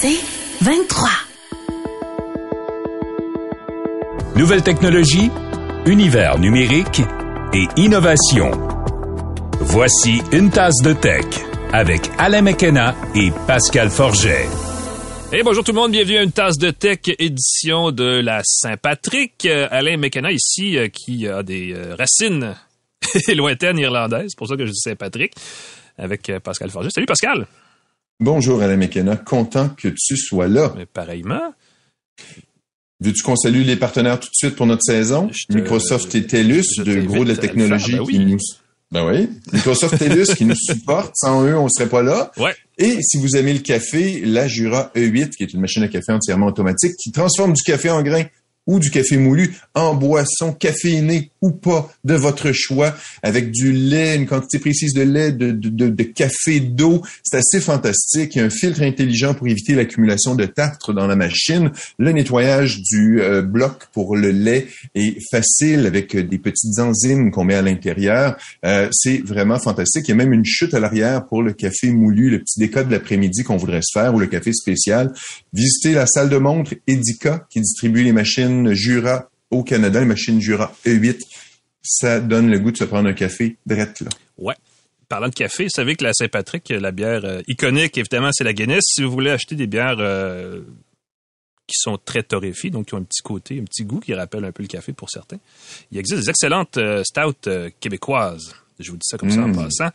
C'est 23. Nouvelle technologie, univers numérique et innovation. Voici une tasse de tech avec Alain McKenna et Pascal Forget. Et bonjour tout le monde, bienvenue à une tasse de tech édition de la Saint-Patrick. Euh, Alain McKenna ici euh, qui a des euh, racines lointaines irlandaises, c'est pour ça que je dis Saint-Patrick, avec Pascal Forget. Salut Pascal! Bonjour Alain McKenna, content que tu sois là. Mais pareillement. Veux-tu qu'on salue les partenaires tout de suite pour notre saison? Microsoft et TELUS, de gros de la technologie ben qui nous... Ben oui. Microsoft TELUS qui nous supporte. Sans eux, on serait pas là. Ouais. Et si vous aimez le café, la Jura E8, qui est une machine à café entièrement automatique, qui transforme du café en grains ou du café moulu en boisson caféinée ou pas de votre choix avec du lait, une quantité précise de lait, de, de, café, d'eau. C'est assez fantastique. Il y a un filtre intelligent pour éviter l'accumulation de tartre dans la machine. Le nettoyage du euh, bloc pour le lait est facile avec des petites enzymes qu'on met à l'intérieur. Euh, c'est vraiment fantastique. Il y a même une chute à l'arrière pour le café moulu, le petit décode de l'après-midi qu'on voudrait se faire ou le café spécial. Visitez la salle de montre Edica qui distribue les machines Jura au Canada, les machines Jura E8, ça donne le goût de se prendre un café direct là. Ouais. Parlant de café, vous savez que la Saint-Patrick, la bière euh, iconique, évidemment, c'est la Guinness. Si vous voulez acheter des bières euh, qui sont très torréfiées, donc qui ont un petit côté, un petit goût qui rappelle un peu le café pour certains, il existe des excellentes euh, stouts québécoises. Je vous dis ça comme ça en Mm. passant.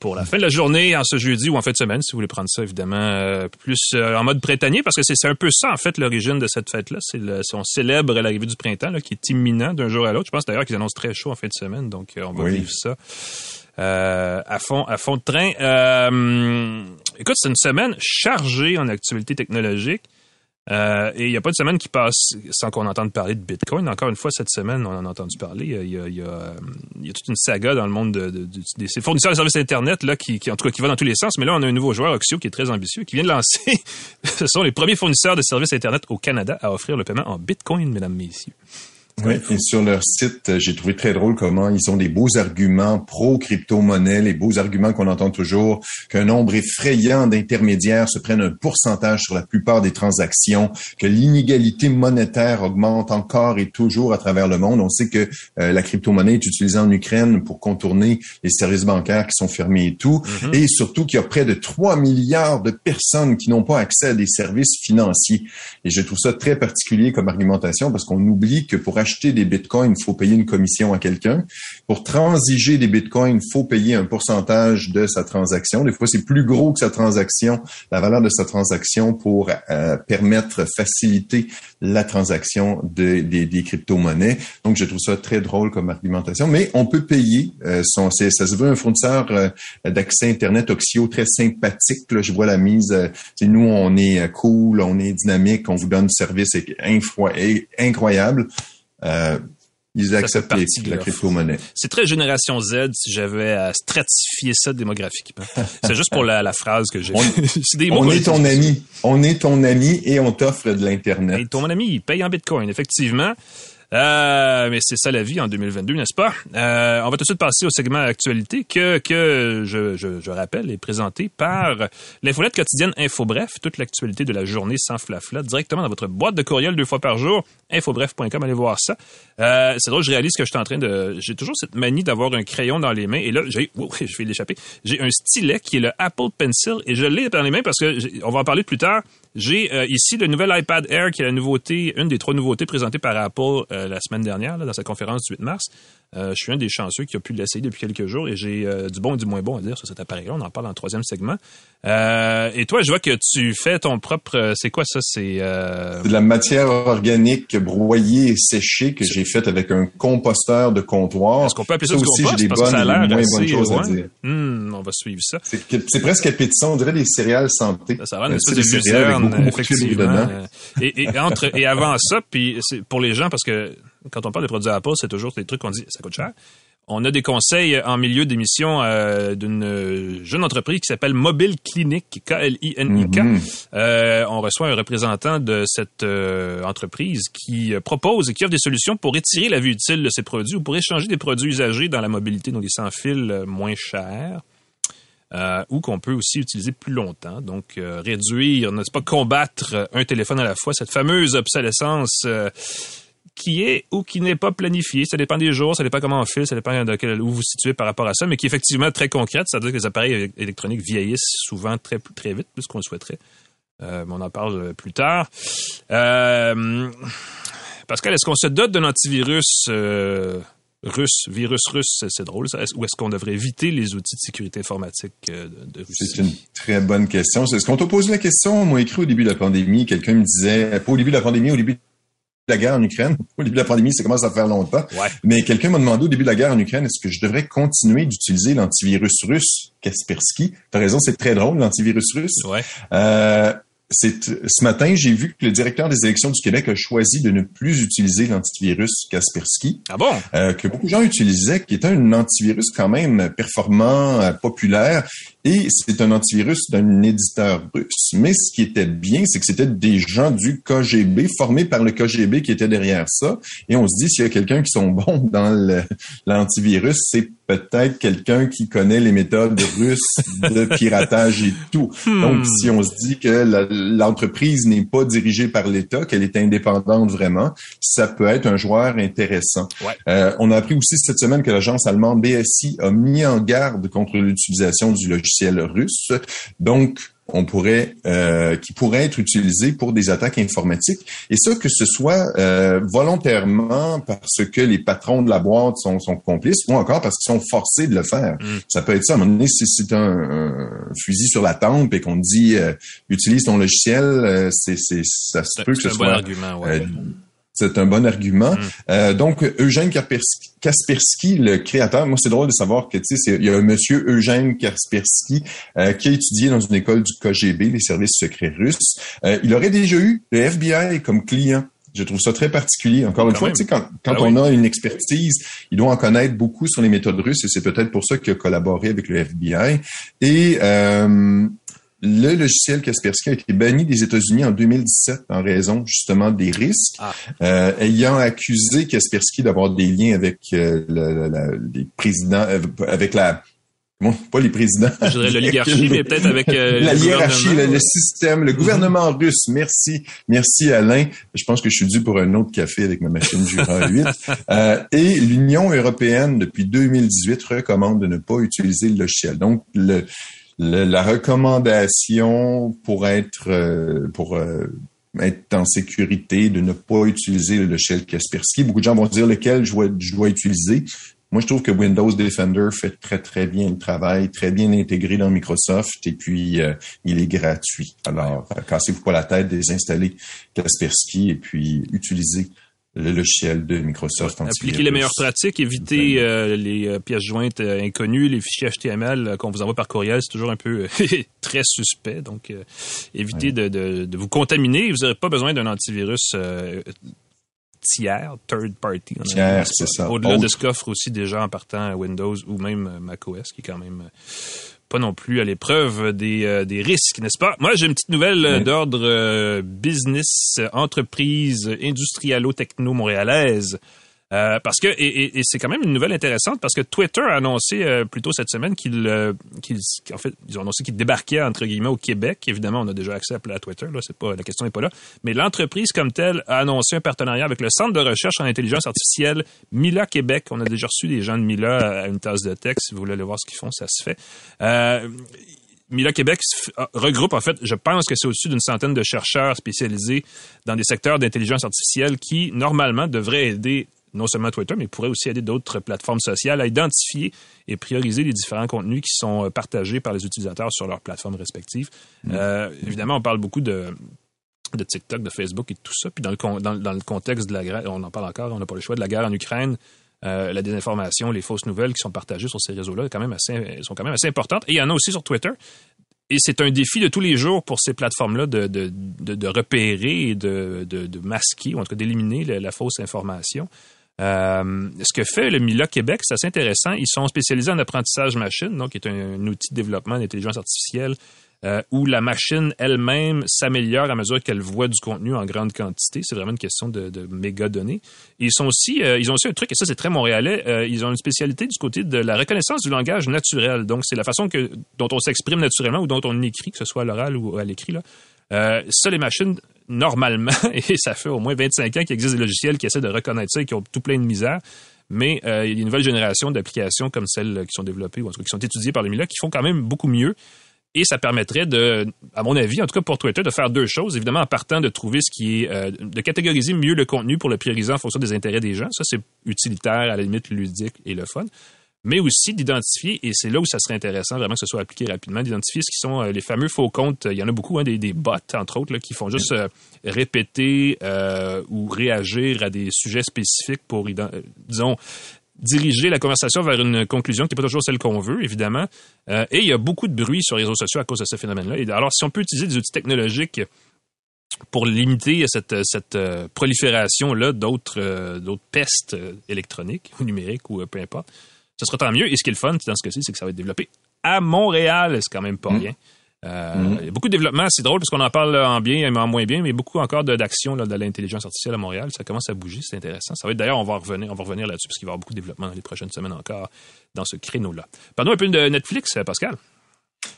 Pour la fin de la journée, en ce jeudi ou en fin de semaine, si vous voulez prendre ça, évidemment, euh, plus euh, en mode printanier, parce que c'est un peu ça, en fait, l'origine de cette fête-là. C'est On célèbre l'arrivée du printemps, là, qui est imminent d'un jour à l'autre. Je pense d'ailleurs qu'ils annoncent très chaud en fin de semaine, donc euh, on va Oui. vivre ça. euh, à fond à fond de train. Euh, écoute, c'est une semaine chargée en actualité technologique. Euh, et il n'y a pas de semaine qui passe sans qu'on entende parler de Bitcoin. Encore une fois, cette semaine, on en a entendu parler. Il y a, y a, euh, y a toute une saga dans le monde de, de- de- des fournisseurs de services Internet, là, qui, qui, en tout cas, qui va dans tous les sens. Mais là, on a un nouveau joueur, Oxio, qui est très ambitieux, qui vient de lancer. Ce sont les premiers fournisseurs de services Internet au Canada à offrir le paiement en Bitcoin, mesdames, messieurs. Oui, et sur leur site, euh, j'ai trouvé très drôle comment ils ont des beaux arguments pro-crypto-monnaie, les beaux arguments qu'on entend toujours, qu'un nombre effrayant d'intermédiaires se prennent un pourcentage sur la plupart des transactions, que l'inégalité monétaire augmente encore et toujours à travers le monde. On sait que euh, la crypto-monnaie est utilisée en Ukraine pour contourner les services bancaires qui sont fermés et tout, et surtout qu'il y a près de 3 milliards de personnes qui n'ont pas accès à des services financiers. Et je trouve ça très particulier comme argumentation parce qu'on oublie que pour acheter des bitcoins, il faut payer une commission à quelqu'un. Pour transiger des bitcoins, il faut payer un pourcentage de sa transaction. Des fois, c'est plus gros que sa transaction, la valeur de sa transaction pour euh, permettre, faciliter la transaction de- des, crypto-monnaies. Donc, je trouve ça très drôle comme argumentation. Mais on peut payer. euh, son, ça se veut un fournisseur euh, d'accès Internet Oxio très sympathique. Je vois la mise. nous, on est cool, on est dynamique, on vous donne service infro- incroyable. Euh, ils acceptent les- la crypto-monnaie. C'est très génération Z si j'avais à stratifier ça démographiquement. C'est juste pour la, la phrase que j'ai. On- des On est ton ami. On est ton ami et on t'offre de l'Internet. Et ton ami, il paye en Bitcoin, effectivement. Euh, mais c'est ça la vie en 2022, n'est-ce pas? Euh, on va tout de suite passer au segment actualité que, que je, je, je rappelle est présenté par l'infolette quotidienne InfoBref, toute l'actualité de la journée sans flafla, directement dans votre boîte de courriel deux fois par jour, infobref.com, allez voir ça. Euh, c'est drôle, je réalise que je suis en train de... J'ai toujours cette manie d'avoir un crayon dans les mains, et là, j'ai... Wow, je vais l'échapper. J'ai un stylet qui est le Apple Pencil, et je l'ai dans les mains parce que, on va en parler plus tard, j'ai euh, ici le nouvel iPad Air qui est la nouveauté, une des trois nouveautés présentées par Apple euh, la semaine dernière dans sa conférence du 8 mars. Euh, je suis un des chanceux qui a pu l'essayer depuis quelques jours et j'ai euh, du bon et du moins bon à dire sur cet appareil-là. On en parle dans le troisième segment. Euh, et toi, je vois que tu fais ton propre. C'est quoi ça? C'est de la matière organique broyée et séchée que j'ai faite avec un composteur de comptoir. Est-ce qu'on peut appeler ça, ça aussi, j'ai des bonnes ça a l'air moins bonnes choses à dire. Hmm, on va suivre ça. C'est presque appétissant. On dirait des céréales santé. Ça, ça va une espèce de lucerne, effectivement. Et, et, entre, et avant ça, puis pour les gens, parce que quand on parle des produits Apple, c'est toujours des trucs qu'on dit ça coûte cher. On a des conseils en milieu d'émission euh, d'une jeune entreprise qui s'appelle Mobile Clinic, K-L-I-N-I-K. Mm-hmm. euh, on reçoit un représentant de cette euh, entreprise qui propose et qui offre des solutions pour étirer la vie utile de ces produits ou pour échanger des produits usagés dans la mobilité, donc des sans fil moins chers. Euh, ou qu'on peut aussi utiliser plus longtemps. Donc, réduire, n'est-ce pas, combattre un téléphone à la fois, cette fameuse obsolescence qui est ou qui n'est pas planifié. Ça dépend des jours, ça dépend comment on file, ça dépend de où vous vous situez par rapport à ça, mais qui est effectivement très concrète. C'est-à-dire que les appareils électroniques vieillissent souvent très, très vite, plus qu'on le souhaiterait. Euh, on en parle plus tard. Euh, Pascal, est-ce qu'on se dote d'un antivirus euh, russe, virus russe, c'est drôle, ça. Ou est-ce qu'on devrait éviter les outils de sécurité informatique euh, de, Russie? C'est une très bonne question. Est-ce qu'on t'a posé la question? On m'a écrit au début de la pandémie, quelqu'un me disait, pas au début de la pandémie, au début la guerre en Ukraine, au début de la pandémie, ça commence à faire longtemps. Mais quelqu'un m'a demandé au début de la guerre en Ukraine, est-ce que je devrais continuer d'utiliser l'antivirus russe Kaspersky? T'as raison, c'est très drôle, l'antivirus russe. Ouais. Euh, ce matin, j'ai vu que le directeur des élections du Québec a choisi de ne plus utiliser l'antivirus Kaspersky. Ah bon? Euh, que beaucoup de gens utilisaient, qui est un antivirus quand même performant, euh, populaire, et c'est un antivirus d'un éditeur russe. Mais ce qui était bien, c'est que c'était des gens du KGB, formés par le KGB qui étaient derrière ça. Et on se dit, s'il y a quelqu'un qui sont bons dans l'antivirus, c'est peut-être quelqu'un qui connaît les méthodes russes de piratage et tout. Hmm. Donc, si on se dit que l'entreprise n'est pas dirigée par l'État, qu'elle est indépendante vraiment, ça peut être un joueur intéressant. Euh, on a appris aussi cette semaine que l'agence allemande BSI a mis en garde contre l'utilisation du logiciel russe. Donc, on pourrait, euh, qui pourrait être utilisé pour des attaques informatiques. Et ça, que ce soit euh, volontairement parce que les patrons de la boîte sont, sont complices ou encore parce qu'ils sont forcés de le faire. Mm. Ça peut être ça. À un moment donné, si c'est un, fusil sur la tempe et qu'on dit euh, utilise ton logiciel, c'est, c'est, ça se peut que ce soit... argument, ouais. C'est un bon argument. Mm. Euh, donc, Eugène Kaspersky, le créateur, moi, c'est drôle de savoir que, tu sais, il y a un monsieur Eugène Kaspersky euh, qui a étudié dans une école du KGB, les services secrets russes. Euh, il aurait déjà eu le FBI comme client. Je trouve ça très particulier. Encore une fois, tu sais, quand, quand ben on a une expertise, il doit en connaître beaucoup sur les méthodes russes et c'est peut-être pour ça qu'il a collaboré avec le FBI. Et le logiciel Kaspersky a été banni des États-Unis en 2017 en raison justement des risques, ah. euh, ayant accusé Kaspersky d'avoir des liens avec euh, les présidents, euh, avec la Bon, pas les présidents. Je dirais l'oligarchie, mais peut-être avec la hiérarchie, le, système, le gouvernement russe. Merci, merci Alain. Je pense que je suis dû pour un autre café avec ma machine Jura 8. et l'Union européenne depuis 2018 recommande de ne pas utiliser le logiciel. Donc le la recommandation pour être euh, pour euh, être en sécurité, de ne pas utiliser le logiciel Kaspersky. Beaucoup de gens vont dire lequel je dois, je dois utiliser? Moi, je trouve que Windows Defender fait très, très bien le travail, très bien intégré dans Microsoft et puis euh, il est gratuit. Alors, cassez-vous pas la tête, désinstaller Kaspersky et puis utiliser le logiciel de Microsoft. Appliquer les meilleures pratiques, éviter euh, les euh, pièces jointes euh, inconnues, les fichiers HTML qu'on vous envoie par courriel, c'est toujours un peu très suspect. Donc, évitez de, de, de, vous contaminer. Vous n'aurez pas besoin d'un antivirus tiers, third party. Tiers, c'est ça. Au-delà de ce qu'offre aussi déjà en partant Windows ou même macOS, qui est quand même pas non plus à l'épreuve des, euh, des risques, n'est-ce pas? Moi, j'ai une petite nouvelle euh, d'ordre euh, business, entreprise industrialo-techno-montréalaise. Euh, parce que et, c'est quand même une nouvelle intéressante parce que Twitter a annoncé euh, plus tôt cette semaine qu'il euh, en fait ils ont annoncé qu'ils débarquaient entre guillemets au Québec. Évidemment, on a déjà accès à, Twitter là, c'est pas la question n'est pas là, mais l'entreprise comme telle a annoncé un partenariat avec le centre de recherche en intelligence artificielle Mila Québec. On a déjà reçu des gens de Mila à une tasse de texte. Si vous voulez aller voir ce qu'ils font, ça se fait. Mila Québec regroupe, en fait, je pense que c'est au-dessus d'une centaine de chercheurs spécialisés dans des secteurs d'intelligence artificielle qui, normalement, devraient aider non seulement Twitter, mais pourrait aussi aider d'autres plateformes sociales à identifier et prioriser les différents contenus qui sont partagés par les utilisateurs sur leurs plateformes respectives. Mm. évidemment, on parle beaucoup de de TikTok, de Facebook et tout ça. Puis dans le, dans, dans le contexte de la guerre, on en parle encore, on n'a pas le choix de la guerre en Ukraine, euh, la désinformation, les fausses nouvelles qui sont partagées sur ces réseaux-là quand même assez, sont quand même assez importantes. Et il y en a aussi sur Twitter. Et c'est un défi de tous les jours pour ces plateformes-là de, de, de, repérer et de, de, masquer, ou en tout cas d'éliminer la, fausse information. Euh, ce que fait le MILA Québec, c'est assez intéressant. Ils sont spécialisés en apprentissage machine, donc qui est un, outil de développement d'intelligence artificielle euh, où la machine elle-même s'améliore à mesure qu'elle voit du contenu en grande quantité. C'est vraiment une question de, méga données. ils sont aussi, euh, ils ont aussi un truc et ça c'est très montréalais. Ils ont une spécialité du côté de la reconnaissance du langage naturel. Donc c'est la façon dont on s'exprime naturellement ou dont on écrit, que ce soit à l'oral ou à l'écrit là. ça, les machines, normalement, et ça fait au moins 25 ans qu'il existe des logiciels qui essaient de reconnaître ça et qui ont tout plein de misère. Mais il y a une nouvelle génération d'applications comme celles qui sont développées ou en tout cas qui sont étudiées par le MILA qui font quand même beaucoup mieux. Et ça permettrait de, à mon avis, en tout cas pour Twitter, de faire deux choses. Évidemment, en partant de trouver ce qui est, euh, de catégoriser mieux le contenu pour le prioriser en fonction des intérêts des gens. Ça, c'est utilitaire, à la limite ludique et le fun. Mais aussi d'identifier, et c'est là où ça serait intéressant vraiment que ce soit appliqué rapidement, d'identifier ce qui sont euh, les fameux faux comptes. Il y en a beaucoup, hein, des, bots, entre autres, là, qui font juste euh, répéter ou réagir à des sujets spécifiques pour, disons, diriger la conversation vers une conclusion qui n'est pas toujours celle qu'on veut, évidemment. Euh, et il y a beaucoup de bruit sur les réseaux sociaux à cause de ce phénomène-là. Alors, si on peut utiliser des outils technologiques pour limiter cette, cette euh, prolifération-là d'autres euh, d'autres pestes électroniques ou numériques ou peu importe, ce sera tant mieux. Et ce qui est le fun dans ce cas-ci, c'est que ça va être développé à Montréal. C'est quand même pas mmh. rien. Euh. Il y a beaucoup de développement, c'est drôle parce qu'on en parle en bien et en moins bien, mais beaucoup encore d'action de l'intelligence artificielle à Montréal. Ça commence à bouger, c'est intéressant. Ça va être d'ailleurs, on va revenir, on va revenir là-dessus parce qu'il va y avoir beaucoup de développement dans les prochaines semaines encore dans ce créneau-là. Parlons un peu de Netflix, euh, Pascal.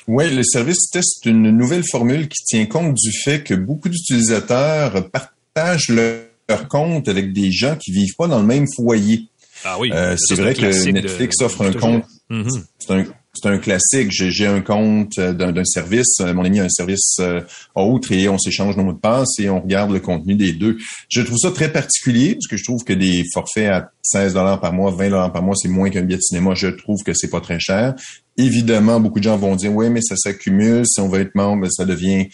Oui, le service teste une nouvelle formule qui tient compte du fait que beaucoup d'utilisateurs partagent leur compte avec des gens qui vivent pas dans le même foyer. Ah oui. Euh, c'est vrai que Netflix offre un compte. Mhm. C'est un c'est un classique. J'ai un compte euh, d'un service, euh, mon ami a un service euh, autre et on s'échange nos mots de passe et on regarde le contenu des deux. Je trouve ça très particulier parce que je trouve que des forfaits à 16 dollars par mois, 20 dollars par mois, c'est moins qu'un billet de cinéma. Je trouve que c'est pas très cher. Évidemment, beaucoup de gens vont dire oui, mais ça s'accumule. Si on veut être membre, ça devient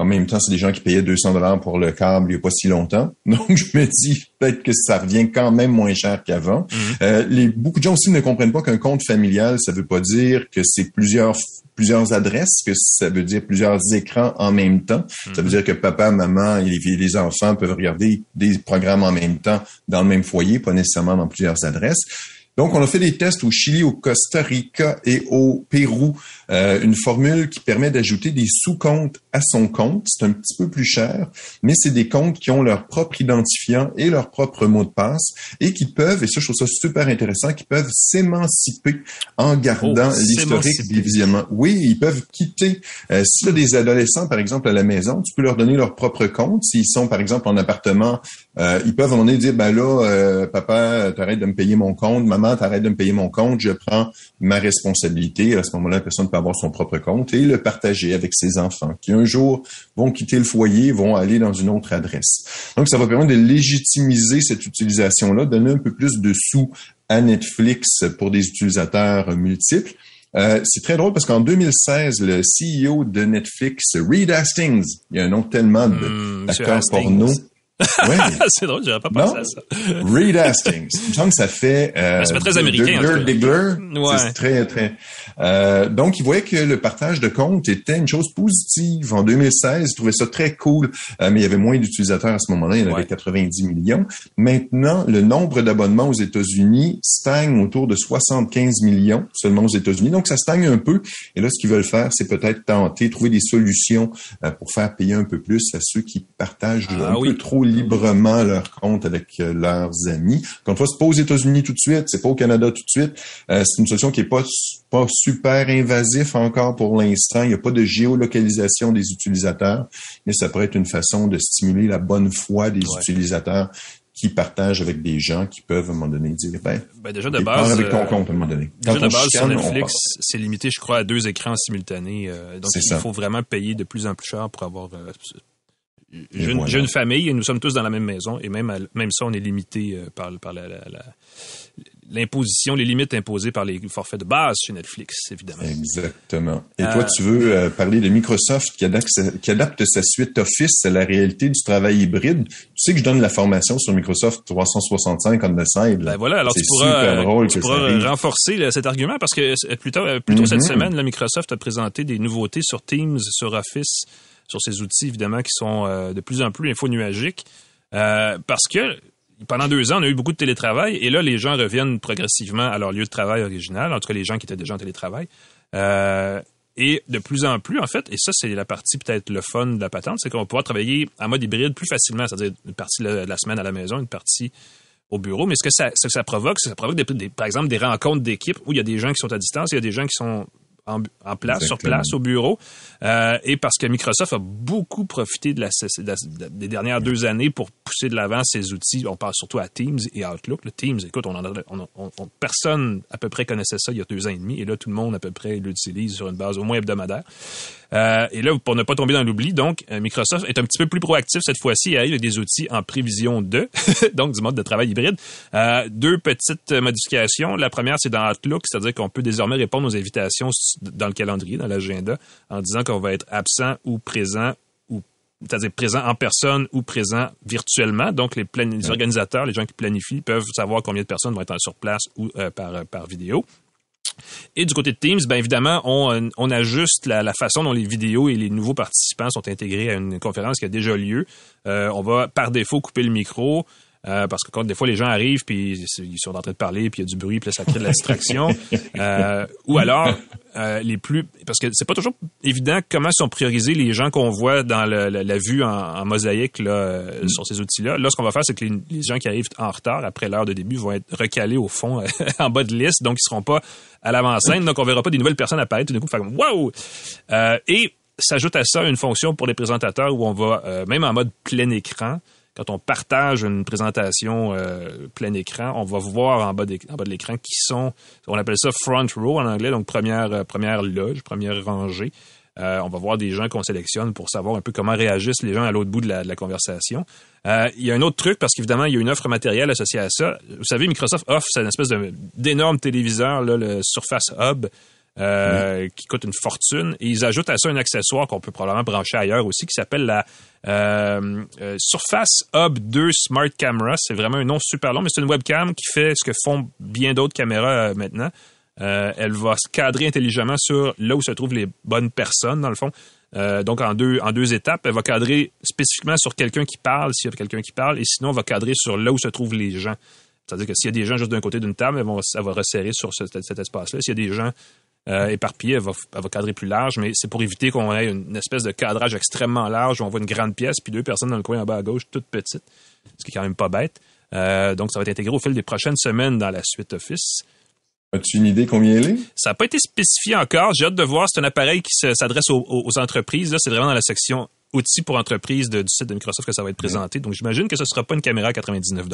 en même temps, c'est des gens qui payaient 200 dollars pour le câble il n'y a pas si longtemps. Donc, je me dis peut-être que ça revient quand même moins cher qu'avant. Mhm. Euh, les, beaucoup de gens aussi ne comprennent pas qu'un compte familial, ça veut pas dire que c'est plusieurs plusieurs adresses, que ça veut dire plusieurs écrans en même temps. Ça veut mhm. dire que papa, maman et les, les enfants peuvent regarder des programmes en même temps dans le même foyer, pas nécessairement dans plusieurs adresses. Donc, on a fait des tests au Chili, au Costa Rica et au Pérou. Euh, une formule qui permet d'ajouter des sous-comptes à son compte. C'est un petit peu plus cher, mais c'est des comptes qui ont leur propre identifiant et leur propre mot de passe et qui peuvent, et ça, je trouve ça super intéressant, qui peuvent s'émanciper en gardant oh, l'historique des visionnements. Oui, ils peuvent quitter. Euh, si tu as des adolescents, par exemple, à la maison, tu peux leur donner leur propre compte. S'ils sont, par exemple, en appartement, euh, ils peuvent moment donné dire, ben là, euh, papa, t'arrêtes de me payer mon compte, maman, t'arrêtes de me payer mon compte, je prends ma responsabilité. À ce moment-là, la personne peut avoir son propre compte et le partager avec ses enfants qui un jour vont quitter le foyer, vont aller dans une autre adresse. Donc, ça va permettre de légitimiser cette utilisation-là, donner un peu plus de sous à Netflix pour des utilisateurs multiples. Euh, c'est très drôle parce qu'en 2016, le CEO de Netflix, Reed Hastings, il y a un nom tellement d'acteurs mmh, porno, Ouais. c'est drôle, j'aurais pas pensé à ça. Reed Hastings. Il me semble que ça fait. Euh, ça fait très américain. Ouais. C'est très, très. Euh, donc, il voyait que le partage de comptes était une chose positive. En 2016, il trouvait ça très cool, euh, mais il y avait moins d'utilisateurs à ce moment-là. Il y en avait 90 millions. Maintenant, le nombre d'abonnements aux États-Unis stagne autour de 75 millions seulement aux États-Unis. Donc, ça stagne un peu. Et là, ce qu'ils veulent faire, c'est peut-être tenter, trouver des solutions euh, pour faire payer un peu plus à ceux qui partagent ah un peu trop librement leur compte avec euh, leurs amis. Quand fois, c'est pas aux États-Unis tout de suite, c'est pas au Canada tout de suite. Euh, c'est une solution qui est pas pas super invasif encore pour l'instant. Il n'y a pas de géolocalisation des utilisateurs, mais ça pourrait être une façon de stimuler la bonne foi des utilisateurs qui partagent avec des gens qui peuvent à un moment donné dire ben, ben déjà de base avec ton compte à un moment donné. Déjà de base sur Netflix, c'est limité je crois à deux écrans simultanés donc il faut vraiment payer de plus en plus cher pour avoir j'ai une, une, famille et nous sommes tous dans la même maison et même, même ça, on est limité euh, par, par la, l'imposition, les limites imposées par les forfaits de base chez Netflix, évidemment. Exactement. Et toi, tu veux euh, parler de Microsoft qui adapte, qui adapte, sa suite Office à la réalité du travail hybride. Tu sais que je donne la formation sur Microsoft 365 on the side. Ben voilà, alors tu pourras, tu pourras renforcer cet argument parce que plus tôt, plus tôt cette mm-hmm. semaine, la Microsoft a présenté des nouveautés sur Teams, sur Office, sur ces outils évidemment qui sont euh, de plus en plus infonuagiques. Euh, parce que pendant deux ans, on a eu beaucoup de télétravail et là, les gens reviennent progressivement à leur lieu de travail original, en tout cas les gens qui étaient déjà en télétravail. Euh, et de plus en plus, en fait, et ça, c'est la partie peut-être le fun de la patente, c'est qu'on va pouvoir travailler en mode hybride plus facilement, c'est-à-dire une partie de la semaine à la maison, une partie au bureau. Mais ce que ça, ça provoque, c'est que ça provoque, par exemple, des rencontres d'équipe où il y a des gens qui sont à distance, il y a des gens qui sont en, place, sur place, au bureau. Euh, et parce que Microsoft a beaucoup profité de la, des dernières deux années pour pousser de l'avant ses outils. On parle surtout à Teams et Outlook. Le Teams, écoute, on, en personne à peu près connaissait ça il y a deux ans et demi. Et là, tout le monde à peu près l'utilise sur une base au moins hebdomadaire. Euh, et là, pour ne pas tomber dans l'oubli, donc, euh, Microsoft est un petit peu plus proactif cette fois-ci. Il arrive des outils en prévision de, donc du mode de travail hybride. Euh, deux petites modifications. La première, c'est dans Outlook, c'est-à-dire qu'on peut désormais répondre aux invitations dans le calendrier, dans l'agenda, en disant qu'on va être absent ou présent ou c'est-à-dire présent en personne ou présent virtuellement. Donc, les, les, organisateurs, les gens qui planifient, peuvent savoir combien de personnes vont être sur place ou par, par vidéo. Et du côté de Teams, bien évidemment, on, on ajuste la, la, façon dont les vidéos et les nouveaux participants sont intégrés à une conférence qui a déjà lieu. Euh, on va par défaut couper le micro. Euh, parce que quand des fois les gens arrivent puis ils sont en train de parler puis il y a du bruit puis ça crée de la distraction euh, ou alors euh, les plus parce que c'est pas toujours évident comment sont priorisés les gens qu'on voit dans le, la, vue en, mosaïque là, mm. sur ces outils-là. Là, ce qu'on va faire, c'est que les, gens qui arrivent en retard après l'heure de début vont être recalés au fond en bas de liste, donc ils seront pas à l'avant-scène, donc on verra pas des nouvelles personnes apparaître tout d'un coup, faire wow. et s'ajoute à ça une fonction pour les présentateurs où on va même en mode plein écran quand on partage une présentation euh, plein écran, on va voir en bas, de l'écran qui sont, on appelle ça front row en anglais, donc première, euh, première loge, première rangée. Euh, on va voir des gens qu'on sélectionne pour savoir un peu comment réagissent les gens à l'autre bout de la, conversation. il y a un autre truc, parce qu'évidemment, il y a une offre matérielle associée à ça. Vous savez, Microsoft offre une espèce d'énorme téléviseur, le Surface Hub, euh, qui coûte une fortune. Ils ajoutent à ça un accessoire qu'on peut probablement brancher ailleurs aussi, qui s'appelle la euh, euh, Surface Hub 2 Smart Camera. C'est vraiment un nom super long, mais c'est une webcam qui fait ce que font bien d'autres caméras maintenant. elle va se cadrer intelligemment sur là où se trouvent les bonnes personnes, dans le fond. donc en deux en deux étapes, elle va cadrer spécifiquement sur quelqu'un qui parle, s'il y a quelqu'un qui parle, et sinon elle va cadrer sur là où se trouvent les gens. C'est-à-dire que s'il y a des gens juste d'un côté d'une table, elle va resserrer sur cet espace-là. S'il y a des gens euh, éparpillée, elle va, cadrer plus large, mais c'est pour éviter qu'on ait une espèce de cadrage extrêmement large où on voit une grande pièce puis deux personnes dans le coin en bas à gauche, toutes petites, ce qui est quand même pas bête. Euh, donc, ça va être intégré au fil des prochaines semaines dans la suite Office. As-tu une idée combien elle est? Ça n'a pas été spécifié encore. J'ai hâte de voir. C'est un appareil qui s'adresse aux, aux, entreprises. Là, c'est vraiment dans la section outils pour entreprise du site de Microsoft que ça va être présenté. Donc, j'imagine que ce ne sera pas une caméra à 99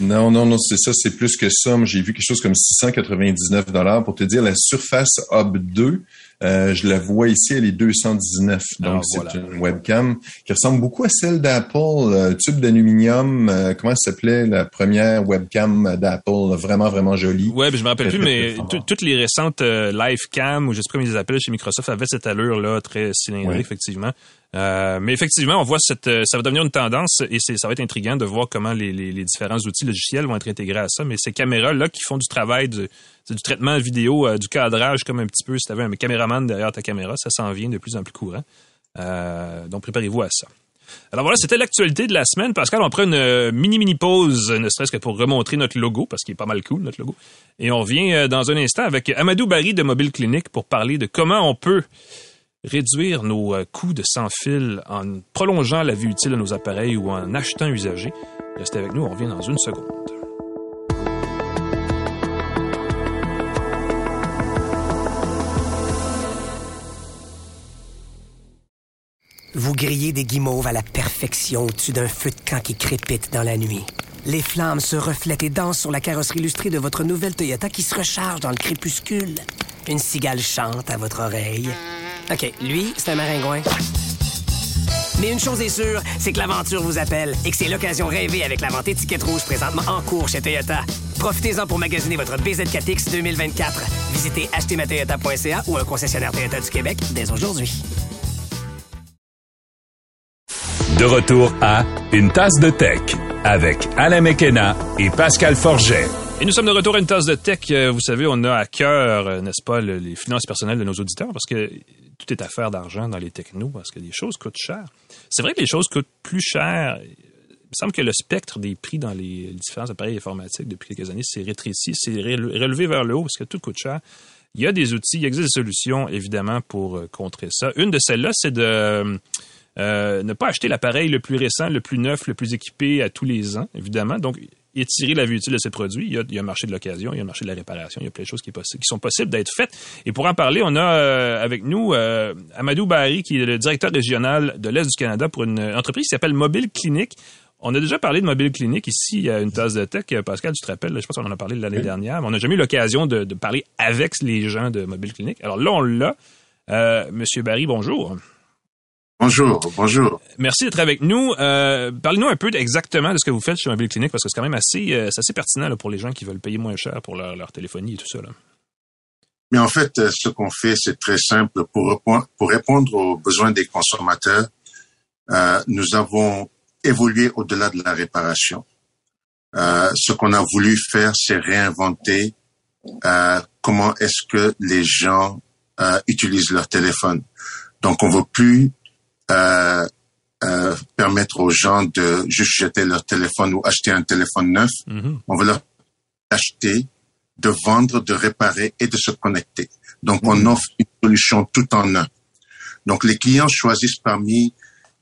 Non, non, non, c'est ça, c'est plus que ça. J'ai vu quelque chose comme 699 Pour te dire, la Surface Hub 2, euh, je la vois ici, elle est 219. Donc, ah, c'est une webcam qui ressemble beaucoup à celle d'Apple, euh, tube d'aluminium. Euh, comment ça s'appelait la première webcam d'Apple? Vraiment, vraiment jolie. Ouais, je me rappelle plus, mais toutes les récentes Livecam, ou je sais pas comment ils les appellent chez Microsoft, avaient cette allure-là très cylindrique, effectivement. Euh, mais effectivement, on voit cette, euh, ça va devenir une tendance et ça va être intriguant de voir comment les, différents outils logiciels vont être intégrés à ça. Mais ces caméras-là qui font du travail, du, du traitement vidéo, euh, du cadrage, comme un petit peu si tu avais un caméraman derrière ta caméra, ça s'en vient de plus en plus courant. donc préparez-vous à ça. Alors voilà, c'était l'actualité de la semaine. Pascal, on prend une mini-mini pause, ne serait-ce que pour remontrer notre logo, parce qu'il est pas mal cool, notre logo. Et on revient dans un instant avec Amadou Barry de Mobile Clinic pour parler de comment on peut réduire nos euh, coûts de sans-fil en prolongeant la vie utile de nos appareils ou en achetant usagé. Restez avec nous, on revient dans une seconde. Vous grillez des guimauves à la perfection au-dessus d'un feu de camp qui crépite dans la nuit. Les flammes se reflètent et dansent sur la carrosserie illustrée de votre nouvelle Toyota qui se recharge dans le crépuscule. Une cigale chante à votre oreille. OK, lui, c'est un maringouin. Mais une chose est sûre, c'est que l'aventure vous appelle et que c'est l'occasion rêvée avec la vente étiquette rouge présentement en cours chez Toyota. Profitez-en pour magasiner votre BZ4X 2024. Visitez achetezmatoyota.ca ou un concessionnaire Toyota du Québec dès aujourd'hui. De retour à Une tasse de tech avec Alain Mekena et Pascal Forget. Et nous sommes de retour à une tasse de tech. Euh, Vous savez, on a à cœur, euh, n'est-ce pas, le- les finances personnelles de nos auditeurs parce que tout est affaire d'argent dans les technos parce que les choses coûtent cher. C'est vrai que les choses coûtent plus cher. Il me semble que le spectre des prix dans les différents appareils informatiques depuis quelques années s'est rétréci, s'est relevé vers le haut parce que tout coûte cher. Il y a des outils, il existe des solutions, évidemment, pour euh, contrer ça. Une de celles-là, c'est de ne pas acheter l'appareil le plus récent, le plus neuf, le plus équipé à tous les ans, évidemment. Donc, étirer la vie utile de ces produits. Il y a, il y a un marché de l'occasion, il y a un marché de la réparation, il y a plein de choses qui, est possi- qui sont possibles d'être faites. Et pour en parler, on a euh, avec nous euh, Amadou Barry, qui est le directeur régional de l'Est du Canada pour une entreprise qui s'appelle Mobile Clinic. On a déjà parlé de Mobile Clinic ici à une tasse de tech. Pascal, tu te rappelles, je pense qu'on en a parlé l'année dernière, mais on n'a jamais eu l'occasion de, de parler avec les gens de Mobile Clinic. Alors là, on l'a. Euh, Monsieur Barry, bonjour. Bonjour, bonjour. Merci d'être avec nous. Euh, Parlez-nous un peu exactement de ce que vous faites chez Mobile Clinic parce que c'est quand même assez, euh, assez pertinent là, pour les gens qui veulent payer moins cher pour leur, leur téléphonie et tout ça. Là. Mais en fait, euh, ce qu'on fait, c'est très simple. Pour, répondre- pour répondre aux besoins des consommateurs, euh, nous avons évolué au-delà de la réparation. Euh, ce qu'on a voulu faire, c'est réinventer euh, comment est-ce que les gens euh, utilisent leur téléphone. Donc, on veut plus euh, euh, permettre aux gens de juste jeter leur téléphone ou acheter un téléphone neuf. Mhm. On veut leur acheter, de vendre, de réparer et de se connecter. Donc, on offre une solution tout en un. Donc, les clients choisissent parmi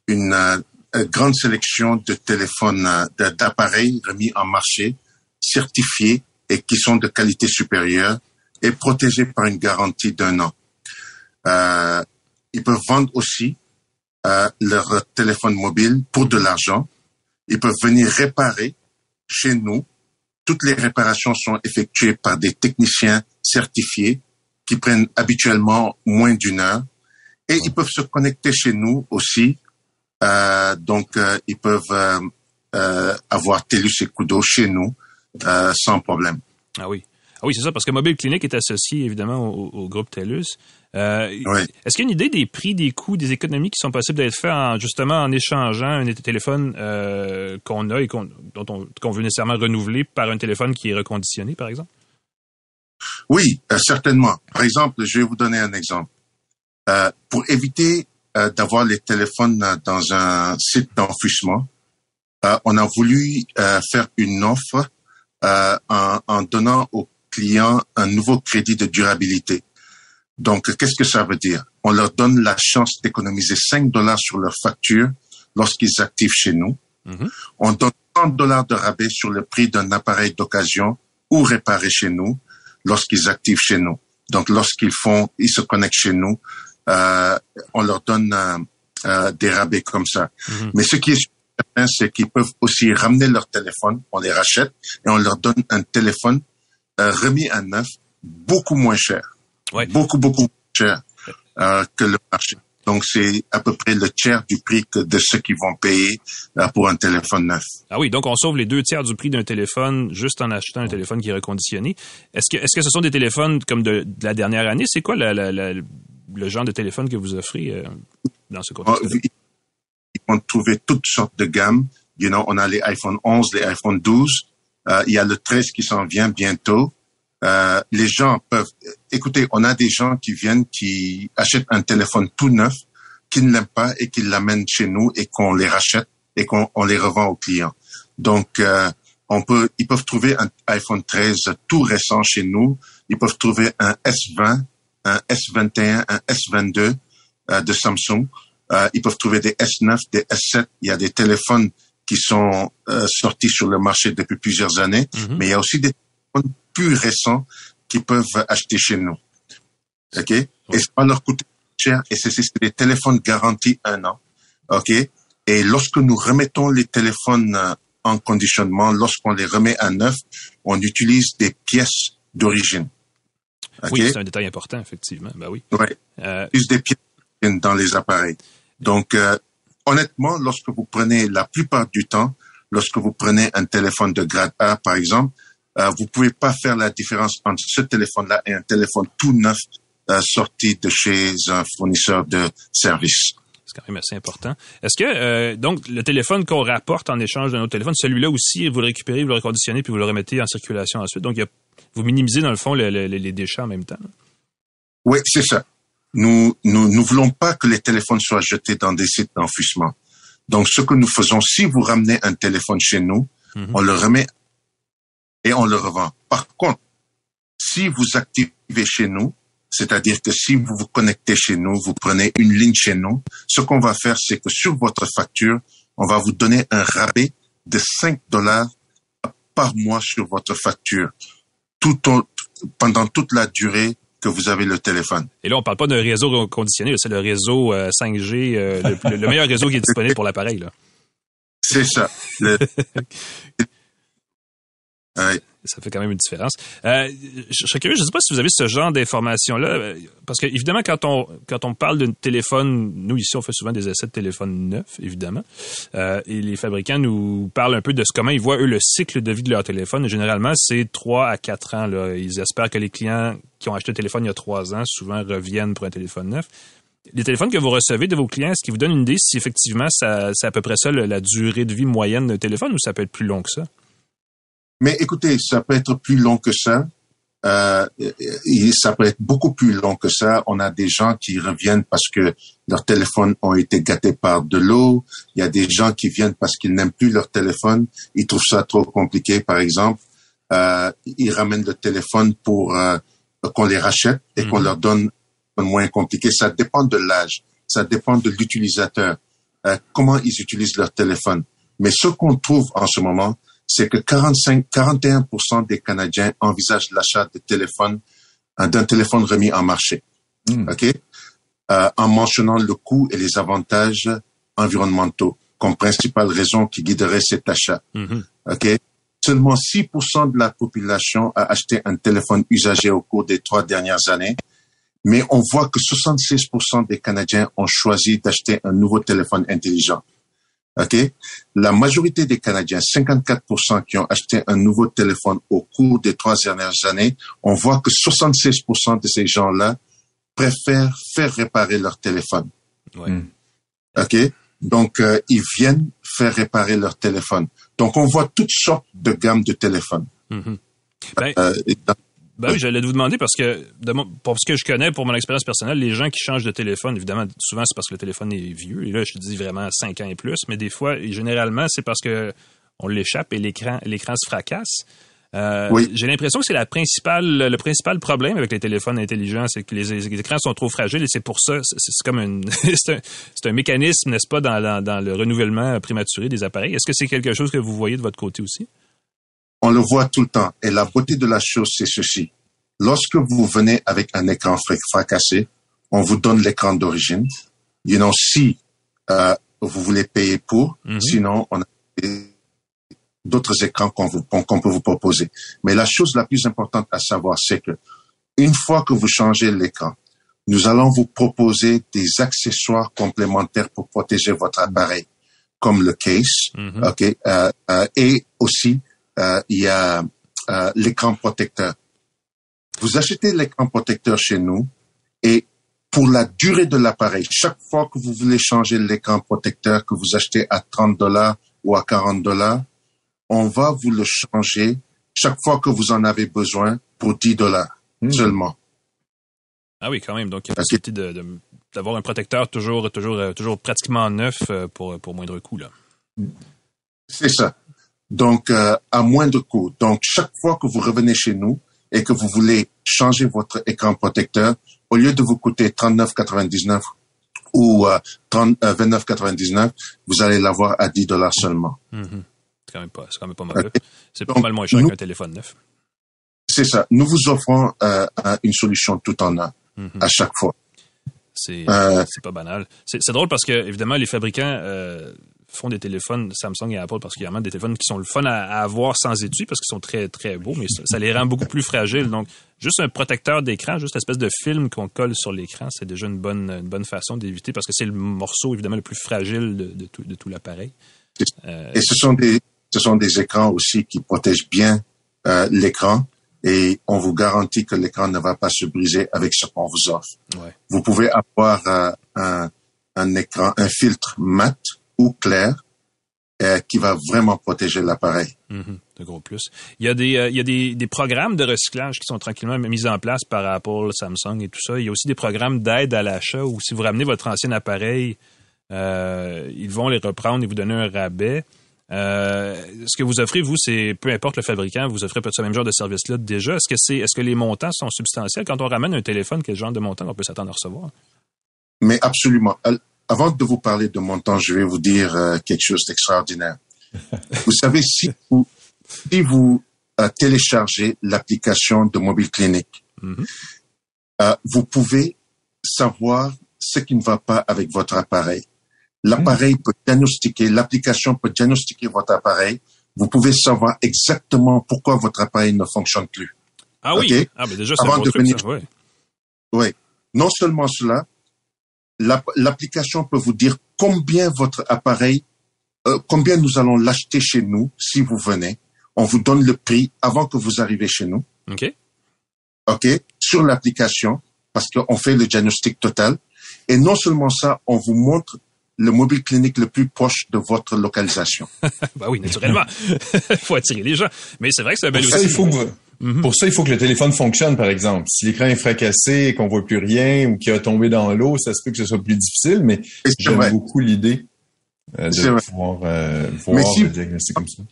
une euh, grande sélection de téléphones, euh, d'appareils remis en marché, certifiés et qui sont de qualité supérieure et protégés par une garantie d'un an. Euh, ils peuvent vendre aussi euh, leur téléphone mobile pour de l'argent. Ils peuvent venir réparer chez nous toutes les réparations sont effectuées par des techniciens certifiés qui prennent habituellement moins d'une heure et ils peuvent se connecter chez nous aussi. Euh, donc, euh, ils peuvent euh, avoir TELUS et Kudo chez nous sans problème. Ah oui. Ah oui, c'est ça, parce que Mobile Clinic est associé évidemment au, au groupe TELUS. Euh, Oui. Est-ce qu'il y a une idée des prix, des coûts, des économies qui sont possibles d'être faites en, justement en échangeant un téléphone euh, qu'on a et qu'on, dont on, qu'on veut nécessairement renouveler par un téléphone qui est reconditionné, par exemple? Oui, euh, certainement. Par exemple, je vais vous donner un exemple. Pour éviter d'avoir les téléphones dans un site d'enfouissement, on a voulu faire une offre en, en donnant aux clients un nouveau crédit de durabilité. Donc, qu'est-ce que ça veut dire? On leur donne la chance d'économiser 5 dollars sur leur facture lorsqu'ils activent chez nous. Mhm. On donne 30 dollars de rabais sur le prix d'un appareil d'occasion ou réparé chez nous lorsqu'ils activent chez nous. Donc, lorsqu'ils font, ils se connectent chez nous, euh, on leur donne euh, euh, des rabais comme ça. Mhm. Mais ce qui est certain, c'est qu'ils peuvent aussi ramener leur téléphone, on les rachète et on leur donne un téléphone euh, remis à neuf, beaucoup moins cher, Ouais. beaucoup beaucoup cher euh, que le marché. Donc, c'est à peu près le tiers du prix que de ce qu'ils vont payer euh, pour un téléphone neuf. Ah oui, donc on sauve les deux tiers du prix d'un téléphone juste en achetant un téléphone qui est reconditionné. Est-ce que, est-ce que ce sont des téléphones comme de, de la dernière année? C'est quoi la- la- la- le genre de téléphone que vous offrez euh, dans ce On- contexte Ils vont trouver toutes sortes de gammes. You know, on a les iPhone 11, les iPhone 12. Euh, il y a le 13 qui s'en vient bientôt. Euh, les gens peuvent... Écoutez, on a des gens qui viennent, qui achètent un téléphone tout neuf, qui ne l'aiment pas et qui l'amènent chez nous et qu'on les rachète et qu'on on les revend aux clients. Donc, euh, on peut, ils peuvent trouver un iPhone 13 tout récent chez nous. Ils peuvent trouver un S20, un S21, un S22 euh, de Samsung. Euh, ils peuvent trouver des S9, des S7. Il y a des téléphones qui sont euh, sortis sur le marché depuis plusieurs années, Mhm. mais il y a aussi des téléphones plus récents qui peuvent acheter chez nous. OK? Et ça va leur coûter cher. Et c'est des téléphones garantis un an. OK? Et lorsque nous remettons les téléphones euh, en conditionnement, lorsqu'on les remet à neuf, on utilise des pièces d'origine. Oui, c'est un détail important, effectivement. Ben oui. Ouais. Euh, plus des pièces dans les appareils. Donc, euh, honnêtement, lorsque vous prenez la plupart du temps, lorsque vous prenez un téléphone de grade A, par exemple, euh, vous pouvez pas faire la différence entre ce téléphone-là et un téléphone tout neuf euh, sorti de chez un fournisseur de services. C'est quand même assez important. Est-ce que euh, donc le téléphone qu'on rapporte en échange d'un autre téléphone, celui-là aussi, vous le récupérez, vous le reconditionnez, puis vous le remettez en circulation ensuite? Donc, il y a- vous minimisez dans le fond le- le- les déchets en même temps. Oui, c'est ça. Nous, nous, nous voulons pas que les téléphones soient jetés dans des sites d'enfouissement. Donc, ce que nous faisons, si vous ramenez un téléphone chez nous, Mhm. on le remet et on le revend. Par contre, si vous activez chez nous, c'est-à-dire que si vous vous connectez chez nous, vous prenez une ligne chez nous, ce qu'on va faire, c'est que sur votre facture, on va vous donner un rabais de 5 dollars par mois sur votre facture, tout au- pendant toute la durée que vous avez le téléphone. Et là, on parle pas d'un réseau conditionné, c'est le réseau euh, 5G, euh, le, le- le meilleur réseau qui est disponible pour l'appareil. là. C'est ça. Le- Ça fait quand même une différence. Euh, je serais curieux, je ne sais pas si vous avez ce genre d'informations-là, euh, parce que évidemment, quand on quand on parle d'un téléphone, nous ici, on fait souvent des essais de téléphone neufs, évidemment, euh, et les fabricants nous parlent un peu de ce comment ils voient eux le cycle de vie de leur téléphone. Généralement, c'est 3 à 4 ans. Ils espèrent que les clients qui ont acheté un téléphone il y a 3 ans souvent reviennent pour un téléphone neuf. Les téléphones que vous recevez de vos clients, est-ce qu'ils vous donnent une idée si effectivement c'est à peu près ça la durée de vie moyenne d'un téléphone ou ça peut être plus long que ça? Mais écoutez, ça peut être plus long que ça. Euh, et ça peut être beaucoup plus long que ça. On a des gens qui reviennent parce que leurs téléphones ont été gâtés par de l'eau. Il y a des gens qui viennent parce qu'ils n'aiment plus leur téléphone. Ils trouvent ça trop compliqué, par exemple. Euh, ils ramènent le téléphone pour euh, qu'on les rachète et qu'on Mhm. leur donne un moins compliqué. Ça dépend de l'âge. Ça dépend de l'utilisateur. Euh, comment ils utilisent leur téléphone. Mais ce qu'on trouve en ce moment, c'est que 45, 41% des Canadiens envisagent l'achat de téléphone, euh, d'un téléphone remis en marché. Hmm. OK? Euh, en mentionnant le coût et les avantages environnementaux comme principale raison qui guiderait cet achat. Mhm. OK? Seulement 6% de la population a acheté un téléphone usagé au cours des trois dernières années, mais on voit que 66% des Canadiens ont choisi d'acheter un nouveau téléphone intelligent. OK? La majorité des Canadiens, 54% qui ont acheté un nouveau téléphone au cours des trois dernières années, on voit que 76% de ces gens-là préfèrent faire réparer leur téléphone. Ouais. Mm. OK? Donc, euh, ils viennent faire réparer leur téléphone. Donc, on voit toutes sortes de gammes de téléphones. Mhm. Ben, Euh, Ben oui, j'allais vous demander parce que, de mon- pour ce que je connais, pour mon expérience personnelle, les gens qui changent de téléphone, évidemment, souvent c'est parce que le téléphone est vieux. Et là, je te dis vraiment 5 ans et plus, mais des fois, et généralement, c'est parce que on l'échappe et l'écran, l'écran se fracasse. Euh, Oui. J'ai l'impression que c'est la principale, le principal problème avec les téléphones intelligents, c'est que les, les écrans sont trop fragiles et c'est pour ça, c'est, c'est comme une, c'est un, c'est un mécanisme, n'est-ce pas, dans, dans, dans le renouvellement prématuré des appareils. Est-ce que c'est quelque chose que vous voyez de votre côté aussi? On le voit tout le temps. Et la beauté de la chose, c'est ceci. Lorsque vous venez avec un écran fra- fracassé, on vous donne l'écran d'origine. You know, si euh, vous voulez payer pour, Mhm. sinon on a d'autres écrans qu'on peut vous proposer. Mais la chose la plus importante à savoir, c'est que une fois que vous changez l'écran, nous allons vous proposer des accessoires complémentaires pour protéger votre appareil, comme le case, Mhm. Euh, euh, et aussi il y a euh, l'écran protecteur. Vous achetez l'écran protecteur chez nous et pour la durée de l'appareil, chaque fois que vous voulez changer l'écran protecteur que vous achetez à 30 dollars ou à 40 dollars, on va vous le changer chaque fois que vous en avez besoin pour 10 dollars Hmm. seulement. Ah oui, quand même. Donc, il y a Parce possibilité de, de- d'avoir un protecteur toujours, toujours, euh, toujours pratiquement neuf euh, pour, pour moindre coût. Là. C'est ça. Donc, euh, à moindre coût. Donc, chaque fois que vous revenez chez nous et que vous voulez changer votre écran protecteur, au lieu de vous coûter 39,99 ou euh, 30, euh, 29,99, vous allez l'avoir à 10 dollars seulement. Mhm. C'est quand même pas, c'est quand même pas mal. C'est pas mal moins cher qu'un téléphone neuf. C'est ça. Nous vous offrons euh, un- une solution tout en un Mhm. à chaque fois. C'est, Euh, pas banal. C'est, c'est drôle parce que, évidemment, les fabricants euh, font des téléphones Samsung et Apple particulièrement des téléphones qui sont le fun à, avoir sans étui parce qu'ils sont très très beaux, mais ça, les rend beaucoup plus fragiles. Donc juste un protecteur d'écran, juste une espèce de film qu'on colle sur l'écran, c'est déjà une bonne une bonne façon d'éviter parce que c'est le morceau évidemment le plus fragile de, tout, de tout l'appareil. et ce sont des ce sont des écrans aussi qui protègent bien euh, l'écran et on vous garantit que l'écran ne va pas se briser avec ce qu'on vous offre. Vous pouvez avoir euh, un, un écran, un filtre mat ou clair euh, qui va vraiment protéger l'appareil. Mm de gros plus. Il y a, des, euh, il y a des, des, programmes de recyclage qui sont tranquillement mis en place par Apple, Samsung et tout ça. Il y a aussi des programmes d'aide à l'achat où si vous ramenez votre ancien appareil, euh, ils vont les reprendre et vous donner un rabais. Euh, ce que vous offrez, vous, c'est peu importe le fabricant, vous offrez peut-être ce même genre de service-là déjà. Est-ce que c'est, est-ce que les montants sont substantiels? Quand on ramène un téléphone Quel genre de montant on peut s'attendre à recevoir? Mais absolument avant de vous parler de montant, je vais vous dire euh, quelque chose d'extraordinaire. vous savez, si vous, si vous euh, téléchargez l'application de Mobile Clinic, mm-hmm. euh, vous pouvez savoir ce qui ne va pas avec votre appareil. L'appareil mm. peut diagnostiquer, l'application peut diagnostiquer votre appareil. Vous pouvez savoir exactement pourquoi votre appareil ne fonctionne plus. Ah oui. Ah, mais déjà, c'est un de venir... oui. oui. Non seulement cela, l'application peut vous dire combien votre appareil, euh, combien nous allons l'acheter chez nous si vous venez. On vous donne le prix avant que vous arrivez chez nous. OK. OK? Sur l'application, parce qu'on fait le diagnostic total. Et non seulement ça, on vous montre le mobile clinique le plus proche de votre localisation. bah oui, naturellement. Il faut attirer les gens. Mais c'est vrai que c'est un bel outil. il faut Mhm. Pour ça, il faut que le téléphone fonctionne, par exemple. Si l'écran est fracassé et qu'on voit plus rien ou qu'il a tombé dans l'eau, ça se peut que ce soit plus difficile, mais j'aime beaucoup l'idée euh, de pouvoir euh, voir le diagnostic comme ça.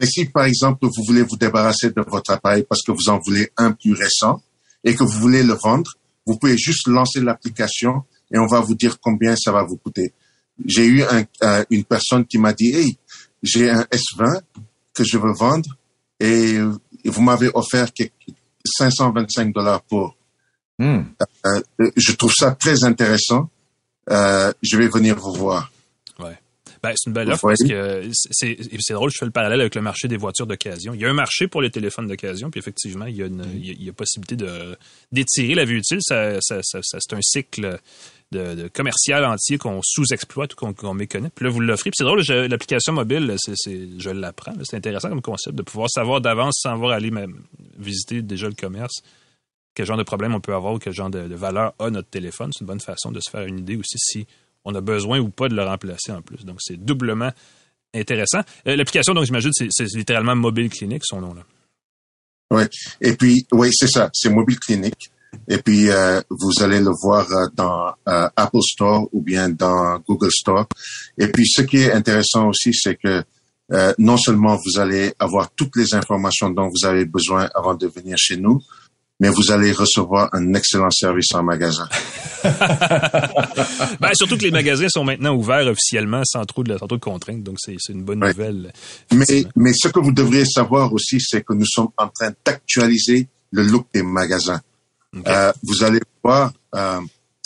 Mais si, par exemple, vous voulez vous débarrasser de votre appareil parce que vous en voulez un plus récent et que vous voulez le vendre, vous pouvez juste lancer l'application et on va vous dire combien ça va vous coûter. J'ai eu un, euh, une personne qui m'a dit, hey, j'ai un S20 que je veux vendre et vous m'avez offert 525 dollars pour. Hmm. Euh, je trouve ça très intéressant. Euh, je vais venir vous voir. Ouais. Ben, c'est une belle offre parce que c'est, drôle, je fais le parallèle avec le marché des voitures d'occasion. Il y a un marché pour les téléphones d'occasion, puis effectivement, il y a une il y a, possibilité d'étirer la vie utile. Ça, ça, ça, c'est un cycle de, commercial entier qu'on sous-exploite ou qu'on méconnaît. Puis là, vous l'offrez. Puis c'est drôle, l'application mobile, je l'apprends. C'est intéressant comme concept de pouvoir savoir d'avance sans avoir à aller même visiter déjà le commerce quel genre de problème on peut avoir ou quel genre de, valeur a notre téléphone. C'est une bonne façon de se faire une idée aussi si on a besoin ou pas de le remplacer en plus. Donc, c'est doublement intéressant. Euh, l'application, donc, j'imagine, c'est, littéralement Mobile Clinic, son nom. là. Oui. Et puis, oui, c'est ça. C'est Mobile Clinic. Et puis, euh, vous allez le voir euh, dans euh, Apple Store ou bien dans Google Store. Et puis, ce qui est intéressant aussi, c'est que non seulement vous allez avoir toutes les informations dont vous avez besoin avant de venir chez nous, mais vous allez recevoir un excellent service en magasin. ben, surtout que les magasins sont maintenant ouverts officiellement sans trop de, sans trop de contraintes, donc c'est une bonne nouvelle. Mais, mais ce que vous devriez savoir aussi, c'est que nous sommes en train d'actualiser le look des magasins. Euh, vous allez voir, euh,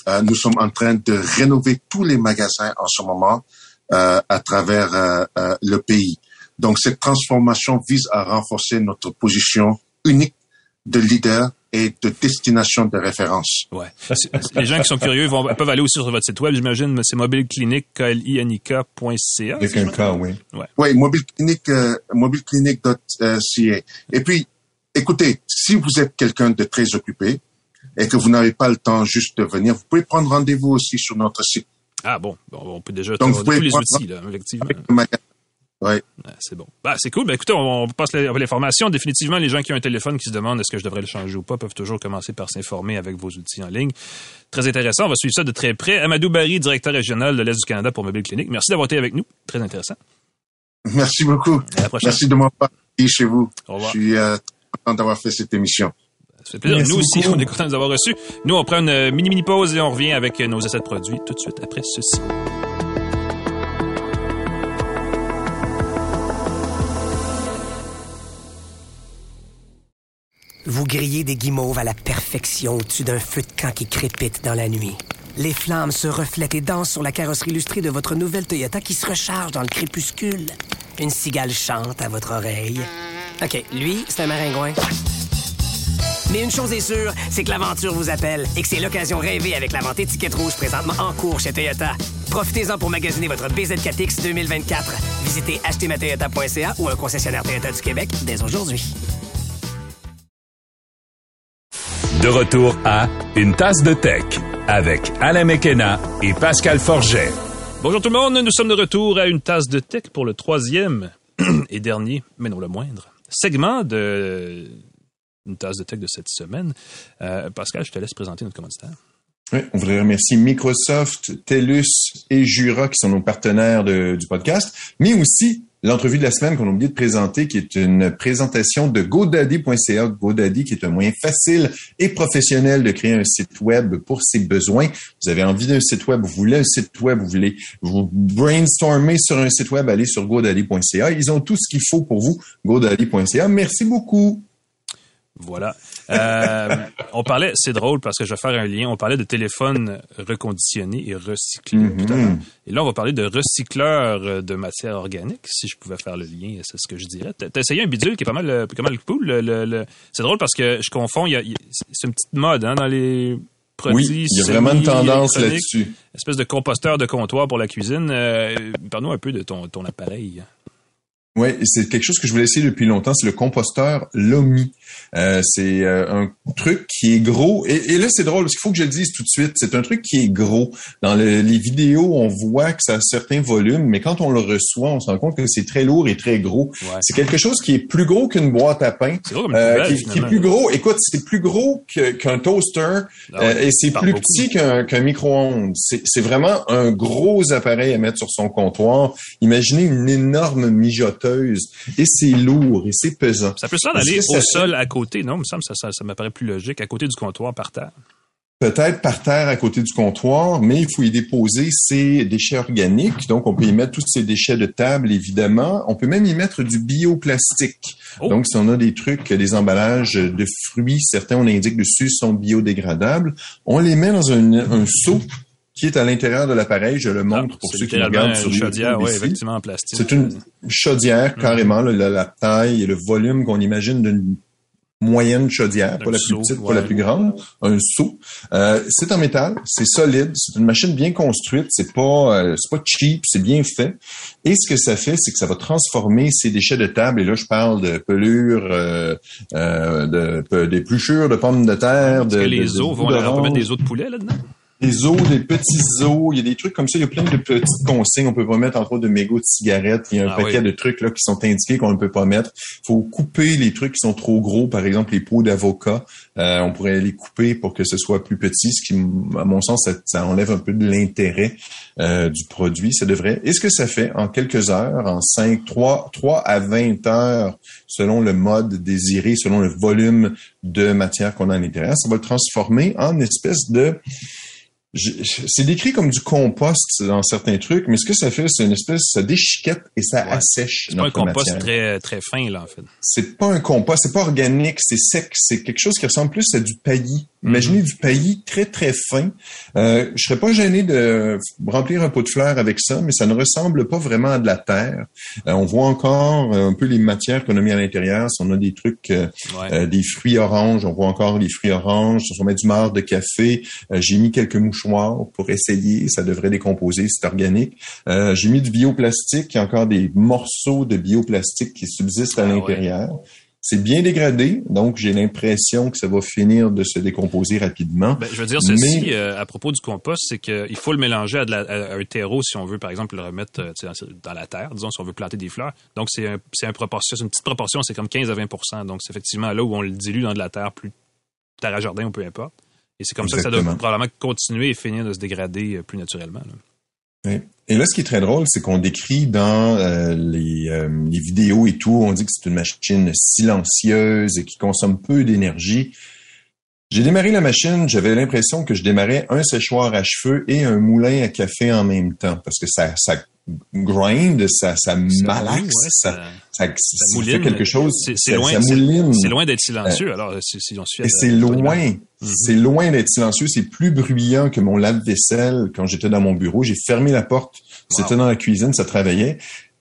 euh, nous sommes en train de rénover tous les magasins en ce moment à travers le pays. Donc cette transformation vise à renforcer notre position unique de leader et de destination de référence. Ouais. Les gens qui sont curieux vont, peuvent aller aussi sur votre site web, j'imagine, c'est mobileclinic.ca. Avec un cas, oui. Ouais. Oui, mobileclinic, euh, mobileclinic.ca. Et puis, écoutez, si vous êtes quelqu'un de très occupé, et que vous n'avez pas le temps juste de venir, vous pouvez prendre rendez-vous aussi sur notre site. Ah bon, on peut déjà Donc, tous les outils, là, effectivement. Ouais. c'est bon. Bah, c'est cool. Ben, écoutez, on, passe l'information. Définitivement, les gens qui ont un téléphone qui se demandent est-ce que je devrais le changer ou pas peuvent toujours commencer par s'informer avec vos outils en ligne. Très intéressant. On va suivre ça de très près. Amadou Barry, directeur régional de l'Est du Canada pour Mobile Clinic. Merci d'avoir été avec nous. Très intéressant. Merci beaucoup. À la prochaine. Merci de m'avoir parlé chez vous. Au revoir. Je suis euh, content d'avoir fait cette émission. Ça fait plaisir. nous aussi, on est content de nous avoir reçus. Nous, on prend une mini-mini pause et on revient avec nos essais de produits tout de suite après ceci. Vous grillez des guimauves à la perfection au-dessus d'un feu de camp qui crépite dans la nuit. Les flammes se reflètent et dansent sur la carrosserie illustrée de votre nouvelle Toyota qui se recharge dans le crépuscule. Une cigale chante à votre oreille. OK, lui, c'est un maringouin. Mais une chose est sûre, c'est que l'aventure vous appelle et que c'est l'occasion rêvée avec la vente étiquette rouge présentement en cours chez Toyota. Profitez-en pour magasiner votre BZ4X 2024. Visitez achetermatoyota.ca ou un concessionnaire Toyota du Québec dès aujourd'hui. De retour à Une tasse de tech avec Alain Mekena et Pascal Forget. Bonjour tout le monde, nous sommes de retour à Une tasse de tech pour le troisième et dernier, mais non le moindre, segment de Une tasse de tech de cette semaine. Euh, Pascal, je te laisse présenter notre commanditaire. Oui, on voudrait remercier Microsoft, TELUS et Jura qui sont nos partenaires du podcast, mais aussi l'entrevue de la semaine qu'on a oublié de présenter, qui est une présentation de GoDaddy.ca. GoDaddy, qui est un moyen facile et professionnel de créer un site web pour ses besoins. Vous avez envie d'un site web, vous voulez un site web, vous voulez vous brainstormer sur un site web, allez sur GoDaddy.ca. Ils ont tout ce qu'il faut pour vous. GoDaddy.ca. Merci beaucoup. Voilà. Euh, on parlait, c'est drôle parce que je vais faire un lien. On parlait de téléphone reconditionné et recyclé Mhm. tout à l'heure. Et là, on va parler de recycleur de matière organique. Si je pouvais faire le lien, c'est ce que je dirais. T'as essayé un bidule qui est pas mal, euh, pas mal cool. le- le- le- C'est drôle parce que je confonds. il y a- y a- C'est une petite mode hein, dans les produits. Oui, il y a vraiment une tendance là-dessus. Espèce de composteur de comptoir pour la cuisine. Euh, Parle-nous un peu de ton, ton appareil. Oui, c'est quelque chose que je voulais essayer depuis longtemps, c'est le composteur Lomi. Euh, c'est euh, un truc qui est gros. Et, et là, c'est drôle, parce qu'il faut que je le dise tout de suite. C'est un truc qui est gros. Dans le- les vidéos, on voit que ça a certains volumes, mais quand on le reçoit, on se rend compte que c'est très lourd et très gros. Ouais. C'est quelque chose qui est plus gros qu'une boîte à pain. C'est gros euh, qui, qui est plus gros. Écoute, c'est plus gros qu'un toaster Ah euh, ouais, et c'est plus beaucoup. petit qu'un micro-ondes. C'est c'est vraiment un gros appareil à mettre sur son comptoir. Imaginez une énorme mijoteuse et c'est lourd et c'est pesant. Ça peut se d'aller ça au fait- sol à côté, non? Il me semble ça, ça, ça m'apparaît plus logique, à côté du comptoir par terre. Peut-être par terre à côté du comptoir, mais il faut y déposer ses déchets organiques. Donc, on peut y mettre tous ces déchets de table, évidemment. On peut même y mettre du bioplastique. Oh. Donc, si on a des trucs, des emballages de fruits, certains, on indique dessus, sont biodégradables. On les met dans un, un seau qui est à l'intérieur de l'appareil. Je le montre pour Ah, ceux qui regardent sur une chaudière, effectivement, en plastique. C'est une chaudière, Mhm. carrément, là, la, la taille et le volume qu'on imagine d'une moyenne chaudière, pas la plus petite, ouais. pas la plus grande, un seau. Euh, c'est en métal, c'est solide, c'est une machine bien construite, c'est pas euh, c'est pas cheap, c'est bien fait. Et ce que ça fait, c'est que ça va transformer ces déchets de table. Et là, je parle de pelures, euh, euh, de, d'épluchures de pommes de terre, de, que de- les de os bouts vont, d'orange mettre des os de poulet là-dedans? Des os, des petits os, il y a des trucs comme ça, il y a plein de petites consignes. On peut pas mettre entre autres de mégots de cigarettes. Il y a un Ah paquet oui. de trucs là qui sont indiqués qu'on ne peut pas mettre. Il faut couper les trucs qui sont trop gros, par exemple les pots d'avocat. Euh, on pourrait les couper pour que ce soit plus petit, ce qui, à mon sens, ça, ça enlève un peu de l'intérêt euh, du produit. Ça devrait. Et ce que ça fait en quelques heures, en 5, 3, 3 à 20 heures, selon le mode désiré, selon le volume de matière qu'on a à l'intérieur, ça va le transformer en espèce de c'est décrit comme du compost dans certains trucs, mais ce que ça fait, c'est une espèce, ça déchiquette et ça Ouais. assèche C'est pas un compost matière. très, très fin, là, en fait. C'est pas un compost, c'est pas organique, c'est sec, c'est quelque chose qui ressemble plus à du paillis. Imaginez du paillis très très fin. Euh, je serais pas gêné de remplir un pot de fleurs avec ça, mais ça ne ressemble pas vraiment à de la terre. Euh, on voit encore euh, un peu les matières qu'on a mis à l'intérieur. Si on a des trucs, euh, Ouais. euh, des fruits oranges, on voit encore les fruits oranges. Si on met du marc de café, euh, j'ai mis quelques mouchoirs pour essayer. Ça devrait décomposer, c'est organique. Euh, j'ai mis du bioplastique, il y a encore des morceaux de bioplastique qui subsistent à Ah ouais. l'intérieur. C'est bien dégradé, donc j'ai l'impression que ça va finir de se décomposer rapidement. Ben, je veux dire ceci Mais- euh, à propos du compost, c'est qu'il faut le mélanger à, de la- à un terreau si on veut, par exemple, le remettre euh, dans la terre, disons, si on veut planter des fleurs. Donc, c'est un, c'est un proportion, c'est une petite proportion, c'est comme 15 à 20% Donc, c'est effectivement là où on le dilue dans de la terre, plus terre à jardin ou peu importe. Et c'est comme ça que ça doit probablement continuer et finir de se dégrader euh, plus naturellement. là. Et là, ce qui est très drôle, c'est qu'on décrit dans euh, les, euh, les vidéos et tout, on dit que c'est une machine silencieuse et qui consomme peu d'énergie. J'ai démarré la machine, j'avais l'impression que je démarrais un séchoir à cheveux et un moulin à café en même temps, parce que ça, ça grind, ça, ça malaxe, ouais, ça, ça, ça mouline. fait quelque chose, C'est- ça, loin- ça d'être silencieux, alors, si, si on se Et c'est loin. C'est loin d'être silencieux, c'est plus bruyant que mon lave-vaisselle quand j'étais dans mon bureau. J'ai fermé la porte, c'était dans la cuisine, ça travaillait.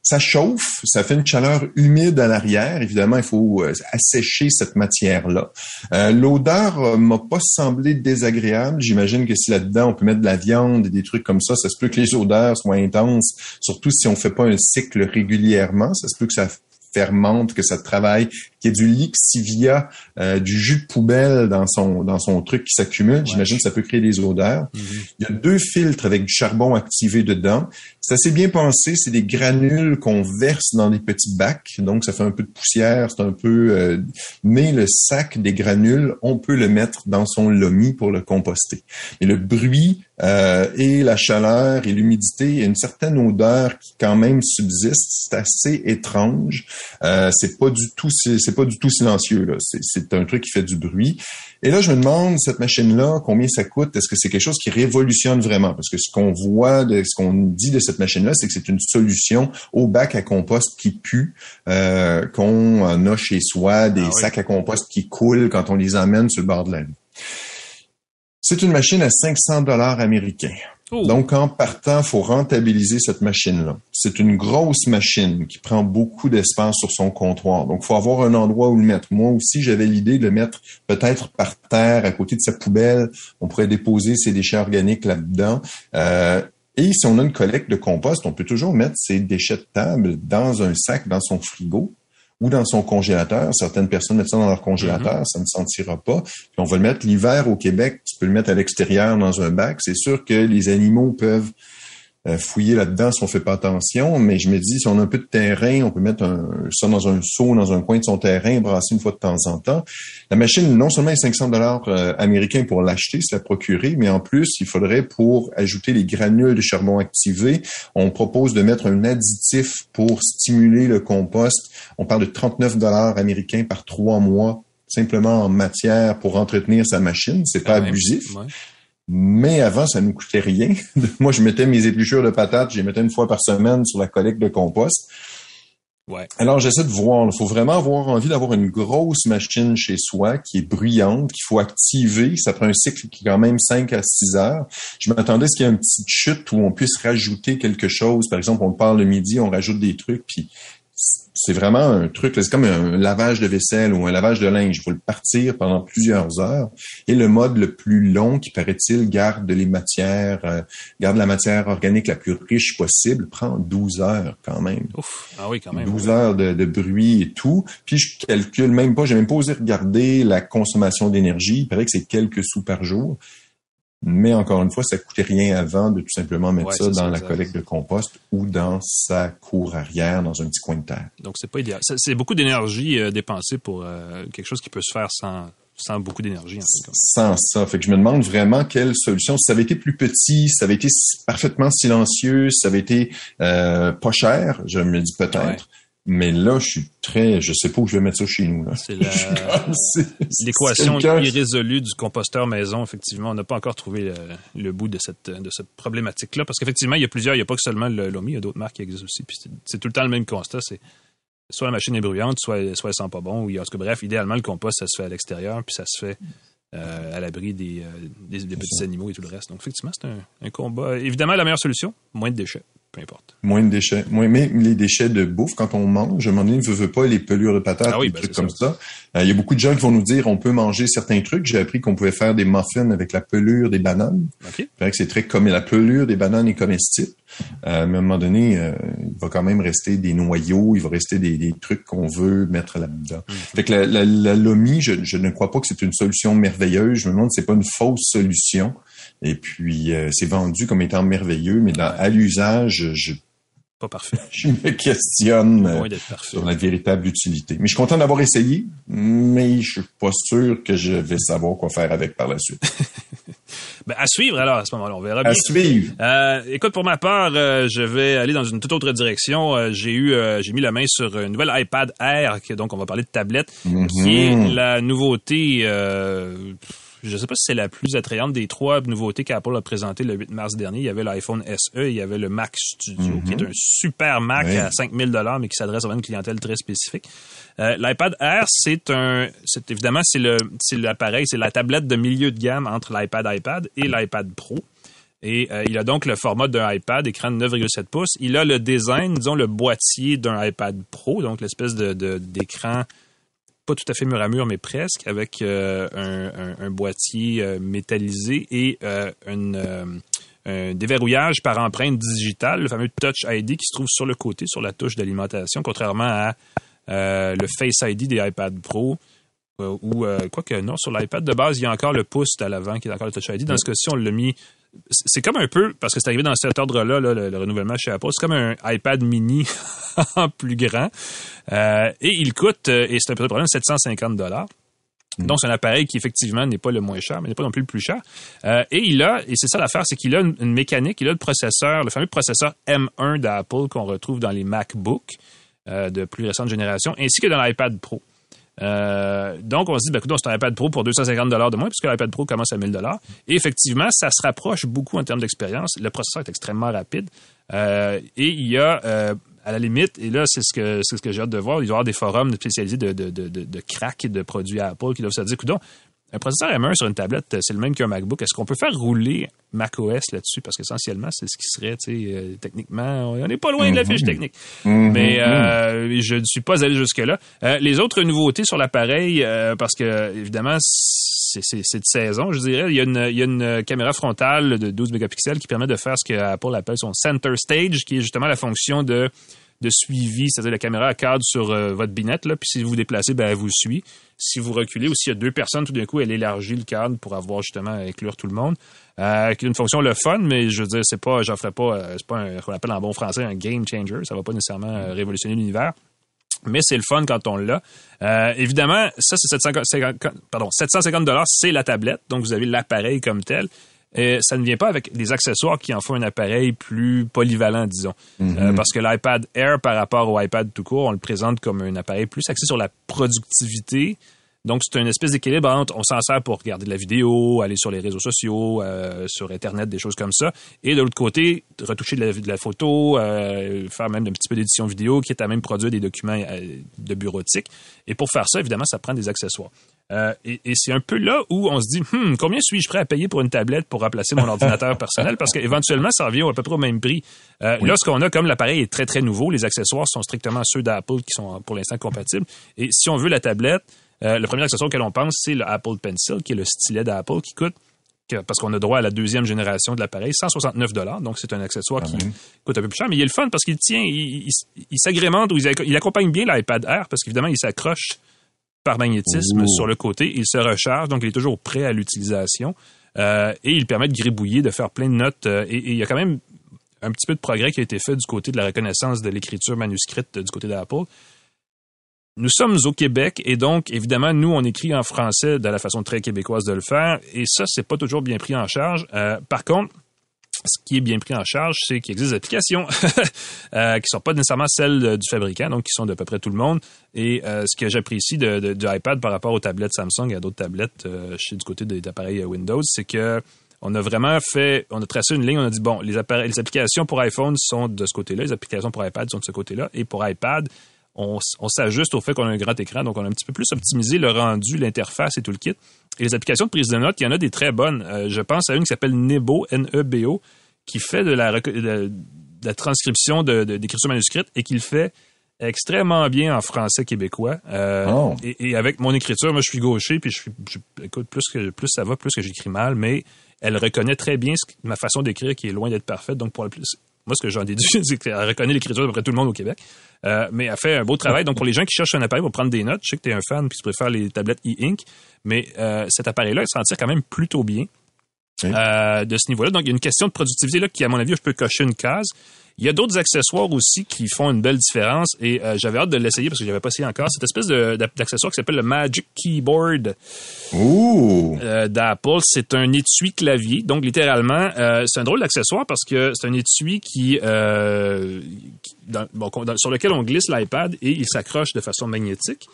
Ça chauffe, ça fait une chaleur humide à l'arrière. Évidemment, il faut euh, assécher cette matière-là. Euh, L'odeur euh, m'a pas semblé désagréable. J'imagine que si là-dedans on peut mettre de la viande et des trucs comme ça, ça se peut que les odeurs soient intenses, surtout si on fait pas un cycle régulièrement. Ça se peut que ça fermente, que ça travaille, qu'il y ait du lixivia, euh, du jus de poubelle dans son dans son truc qui s'accumule. J'imagine que ça peut créer des odeurs. Mm-hmm. Il y a deux filtres avec du charbon activé dedans. C'est assez bien pensé. C'est des granules qu'on verse dans des petits bacs. Donc, ça fait un peu de poussière. C'est un peu... euh, mais le sac des granules, on peut le mettre dans son lomi pour le composter. Et le bruit euh, et la chaleur et l'humidité, il y a une certaine odeur qui quand même subsiste. C'est assez étrange. Euh, c'est pas du tout, c'est pas du tout silencieux. là. C'est- un truc qui fait du bruit. Et là, je me demande cette machine-là, combien ça coûte? Est-ce que c'est quelque chose qui révolutionne vraiment? Parce que ce qu'on voit, de, ce qu'on dit de cette machine-là, c'est que c'est une solution au bac à compost qui pue, euh, qu'on a chez soi, des Ah oui. sacs à compost qui coulent quand on les emmène sur le bord de la rue. C'est une machine à 500 dollars américains. Oh. Donc, en partant, faut rentabiliser cette machine-là. C'est une grosse machine qui prend beaucoup d'espace sur son comptoir. Donc, faut avoir un endroit où le mettre. Moi aussi, j'avais l'idée de le mettre peut-être par terre, à côté de sa poubelle. On pourrait déposer ses déchets organiques là-dedans. Euh, et si on a une collecte de compost, on peut toujours mettre ses déchets de table dans un sac, dans son frigo ou dans son congélateur. Certaines personnes mettent ça dans leur congélateur, ça ne sentira pas. Puis on va le mettre l'hiver au Québec, tu peux le mettre à l'extérieur dans un bac. C'est sûr que les animaux peuvent fouiller là-dedans si on fait pas attention, mais je me dis, si on a un peu de terrain, on peut mettre un, ça dans un seau, dans un coin de son terrain, brasser une fois de temps en temps. La machine, non seulement est 500 dollars euh, américains pour l'acheter, se la procurer, mais en plus, il faudrait pour ajouter les granules de charbon activé, on propose de mettre un additif pour stimuler le compost. On parle de 39 dollars américains par trois mois simplement en matière pour entretenir sa machine. C'est pas même. abusif. Ouais. Mais avant, ça nous coûtait rien. Moi, je mettais mes épluchures de patates, je les mettais une fois par semaine sur la collecte de compost. Ouais. Alors, j'essaie de voir. Il faut vraiment avoir envie d'avoir une grosse machine chez soi qui est bruyante, qu'il faut activer. Ça prend un cycle qui est quand même 5 à 6 heures. Je m'attendais à ce qu'il y ait une petite chute où on puisse rajouter quelque chose. Par exemple, on parle le midi, on rajoute des trucs, puis c'est vraiment un truc, c'est comme un lavage de vaisselle ou un lavage de linge. Il faut le partir pendant plusieurs heures. Et le mode le plus long, qui paraît-il, garde les matières, euh, garde la matière organique la plus riche possible, prend 12 heures quand même. Ouf. Ah oui, quand même. 12 heures de, de bruit et tout. Puis je calcule même pas, j'ai même pas osé regarder la consommation d'énergie. Il paraît que c'est quelques sous par jour. Mais encore une fois, ça coûtait rien avant de tout simplement mettre Ouais, ça dans ça, la collecte de compost ou dans sa cour arrière, dans un petit coin de terre. Donc, c'est pas idéal. C'est beaucoup d'énergie euh, dépensée pour euh, quelque chose qui peut se faire sans, sans beaucoup d'énergie. En fait. Sans ça. Fait que je me demande vraiment quelle solution. Si ça avait été plus petit, si ça avait été parfaitement silencieux, si ça avait été euh, pas cher, je me dis peut-être. Ouais. Mais là, je suis très, je sais pas où je vais mettre ça chez nous. là. C'est la- L'équation quelqu'un- irrésolue du composteur maison, effectivement, on n'a pas encore trouvé le, le bout de cette, de cette problématique-là. Parce qu'effectivement, il y a plusieurs, il n'y a pas que seulement le Lomi, il y a d'autres marques qui existent aussi. Puis c'est- tout le temps le même constat. C'est soit la machine est bruyante, soit, soit elle sent pas bon. Ou, en tout cas, bref, idéalement, le compost, ça se fait à l'extérieur, puis ça se fait euh, à l'abri des, euh, des, des petits animaux et tout le reste. Donc, effectivement, c'est un, un combat. Évidemment, la meilleure solution, moins de déchets, peu importe. Moins de déchets. Moins, mais les déchets de bouffe, quand on mange, je m'en ai, je veux pas les pelures de patates, Ah oui, des ben, trucs comme ça. Euh, Il y a beaucoup de gens qui vont nous dire on peut manger certains trucs. J'ai appris qu'on pouvait faire des muffins avec la pelure des bananes. OK? C'est vrai que c'est très comme la pelure des bananes est comestible. Euh, mais à un moment donné, euh, il va quand même rester des noyaux, il va rester des, des trucs qu'on veut mettre là-dedans. Fait que la, la, la Lomi, je, je ne crois pas que c'est une solution merveilleuse. Je me demande si c'est pas une fausse solution. Et puis, euh, c'est vendu comme étant merveilleux, mais dans, à l'usage, je, Pas parfait. je me questionne euh, sur la véritable utilité. Mais je suis content d'avoir essayé, mais je suis pas sûr que je vais savoir quoi faire avec par la suite. Ben, à suivre, alors, à ce moment-là, on verra bien. À suivre. Euh, écoute, pour ma part, euh, je vais aller dans une toute autre direction. J'ai eu, j'ai mis la main sur une nouvelle iPad Air, donc on va parler de tablette, qui est Mhm. la nouveauté. Je ne sais pas si c'est la plus attrayante des trois nouveautés qu'Apple a présentées le 8 mars dernier. Il y avait l'iPhone SE, il y avait le Mac Studio, qui est un super Mac à 5000 dollars, mais qui s'adresse à une clientèle très spécifique. Euh, L'iPad Air, c'est un, c'est évidemment c'est le, c'est l'appareil, c'est la tablette de milieu de gamme entre l'iPad iPad et l'iPad Pro. Et euh, il a donc le format d'un iPad, écran de 9,7 pouces. Il a le design, disons le boîtier d'un iPad Pro, donc l'espèce de, d'écran pas tout à fait mur à mur, mais presque, avec euh, un, boîtier euh, métallisé et euh, un déverrouillage par empreinte digitale, le fameux Touch ID qui se trouve sur le côté, sur la touche d'alimentation, contrairement à le Face ID des iPad Pro. ou quoi que non, sur l'iPad de base, il y a encore le pouce à l'avant qui est encore le Touch ID. Dans ce cas-ci, on l'a mis c'est comme un peu, parce que c'est arrivé dans cet ordre-là, le, renouvellement chez Apple, c'est comme un iPad mini en plus grand. Euh, et il coûte, euh, et c'est un peu le problème, 750 dollars. Mm. Donc, c'est un appareil qui, effectivement, n'est pas le moins cher, mais n'est pas non plus le plus cher. Euh, et il a, et c'est ça l'affaire, c'est qu'il a une, mécanique, il a le processeur, le fameux processeur M1 d'Apple qu'on retrouve dans les MacBooks de plus récente génération, ainsi que dans l'iPad Pro. Euh, donc, on se dit, ben, c'est un iPad Pro pour 250 de moins, puisque l'iPad Pro commence à 1000 Et effectivement, ça se rapproche beaucoup en termes d'expérience. Le processeur est extrêmement rapide. Euh, et il y a, euh, à la limite, et là, c'est ce que ce que j'ai hâte de voir, il y avoir des forums spécialisés de, de, de, de, crack et de produits Apple qui doivent se dire, coudons, un processeur M1 sur une tablette, c'est le même qu'un MacBook. Est-ce qu'on peut faire rouler macOS là-dessus? Parce qu'essentiellement, c'est ce qui serait, tu sais, euh, techniquement, on n'est pas loin de la fiche mhm. technique. Mhm. Mais euh, je ne suis pas allé jusque-là. Euh, les autres nouveautés sur l'appareil, parce que, évidemment, c'est de saison, je dirais. Il y, a une, il y, a une, caméra frontale de 12 mégapixels qui permet de faire ce que Apple appelle son center stage, qui est justement la fonction de de suivi, c'est-à-dire la caméra cadre sur euh, votre binette, là, puis si vous vous déplacez, ben, elle vous suit. Si vous reculez ou s'il y a deux personnes, tout d'un coup, elle élargit le cadre pour avoir justement inclure tout le monde. Euh, une fonction le fun, mais je veux dire, c'est pas, j'en ferai pas, euh, c'est pas un, qu'on appelle en bon français un game changer. Ça va pas nécessairement euh, révolutionner l'univers. Mais c'est le fun quand on l'a. évidemment, ça, c'est 750, pardon, 750 c'est la tablette. Donc, vous avez l'appareil comme tel. Et ça ne vient pas avec des accessoires qui en font un appareil plus polyvalent, disons. Mhm. Euh, parce que l'iPad Air, par rapport au iPad tout court, on le présente comme un appareil plus axé sur la productivité. Donc, c'est une espèce d'équilibre entre on s'en sert pour regarder de la vidéo, aller sur les réseaux sociaux, euh, sur Internet, des choses comme ça. Et de l'autre côté, retoucher de la, de la photo, euh, faire même un petit peu d'édition vidéo, qui est à même produire des documents de bureautique. Et pour faire ça, évidemment, ça prend des accessoires. Euh, et, c'est un peu là où on se dit, hmm, combien suis-je prêt à payer pour une tablette pour remplacer mon ordinateur personnel? Parce qu'éventuellement, ça revient à peu près au même prix. Euh, Là, ce qu'on a, comme l'appareil est très, très nouveau, les accessoires sont strictement ceux d'Apple qui sont pour l'instant compatibles. Et si on veut la tablette, euh, le premier accessoire auquel on pense, c'est le Apple Pencil, qui est le stylet d'Apple, qui coûte parce qu'on a droit à la deuxième génération de l'appareil, 169 dollars. Donc, c'est un accessoire qui coûte un peu plus cher, mais il est le fun parce qu'il tient, il, s'agrémente ou il, accompagne bien l'iPad Air parce qu'évidemment, il s'accroche par magnétisme sur le côté. Il se recharge, donc il est toujours prêt à l'utilisation. Euh, et il permet de gribouiller, de faire plein de notes. Euh, et, il y a quand même un petit peu de progrès qui a été fait du côté de la reconnaissance de l'écriture manuscrite du côté d'Apple. Nous sommes au Québec et donc, évidemment, nous, on écrit en français de la façon très québécoise de le faire et ça, c'est pas toujours bien pris en charge. Euh, par contre, ce qui est bien pris en charge, c'est qu'il existe des applications euh, qui sont pas nécessairement celles du fabricant, donc qui sont d'à peu près tout le monde. Et euh, ce que j'apprécie de, de, du iPad par rapport aux tablettes Samsung et à d'autres tablettes euh, chez du côté des appareils Windows, c'est que on a vraiment fait, on a tracé une ligne, on a dit bon, les, applications pour iPhone sont de ce côté-là, les applications pour iPad sont de ce côté-là, et pour iPad, on, s'ajuste au fait qu'on a un grand écran, donc on a un petit peu plus optimisé le rendu, l'interface et tout le kit. Et les applications de prise de notes, il y en a des très bonnes. Euh, je pense à une qui s'appelle Nebo, N-E-B-O, qui fait de la, de, transcription d'écriture manuscrite et qui le fait extrêmement bien en français québécois. Euh, oh. et, avec mon écriture, moi je suis gaucher, puis je suis, écoute, plus que plus ça va, plus que j'écris mal, mais elle reconnaît très bien ma façon d'écrire qui est loin d'être parfaite. Donc pour la plus, moi, ce que j'en déduis, c'est qu'elle reconnaît l'écriture d'à peu près tout le monde au Québec. Euh, mais elle fait un beau travail. Donc, pour les gens qui cherchent un appareil pour prendre des notes, je sais que tu es un fan puis tu préfères les tablettes e-ink, mais euh, cet appareil-là, il s'en tire quand même plutôt bien euh, de ce niveau-là. Donc, il y a une question de productivité là qui, à mon avis, je peux cocher une case. Il y a d'autres accessoires aussi qui font une belle différence et euh, j'avais hâte de l'essayer parce que j'avais pas essayé encore. Cette espèce d'accessoire qui s'appelle le Magic Keyboard euh, d'Apple. C'est un étui clavier. Donc littéralement, euh, c'est un drôle d'accessoire parce que c'est un étui qui, sur lequel on glisse l'iPad et il s'accroche de façon magnétique.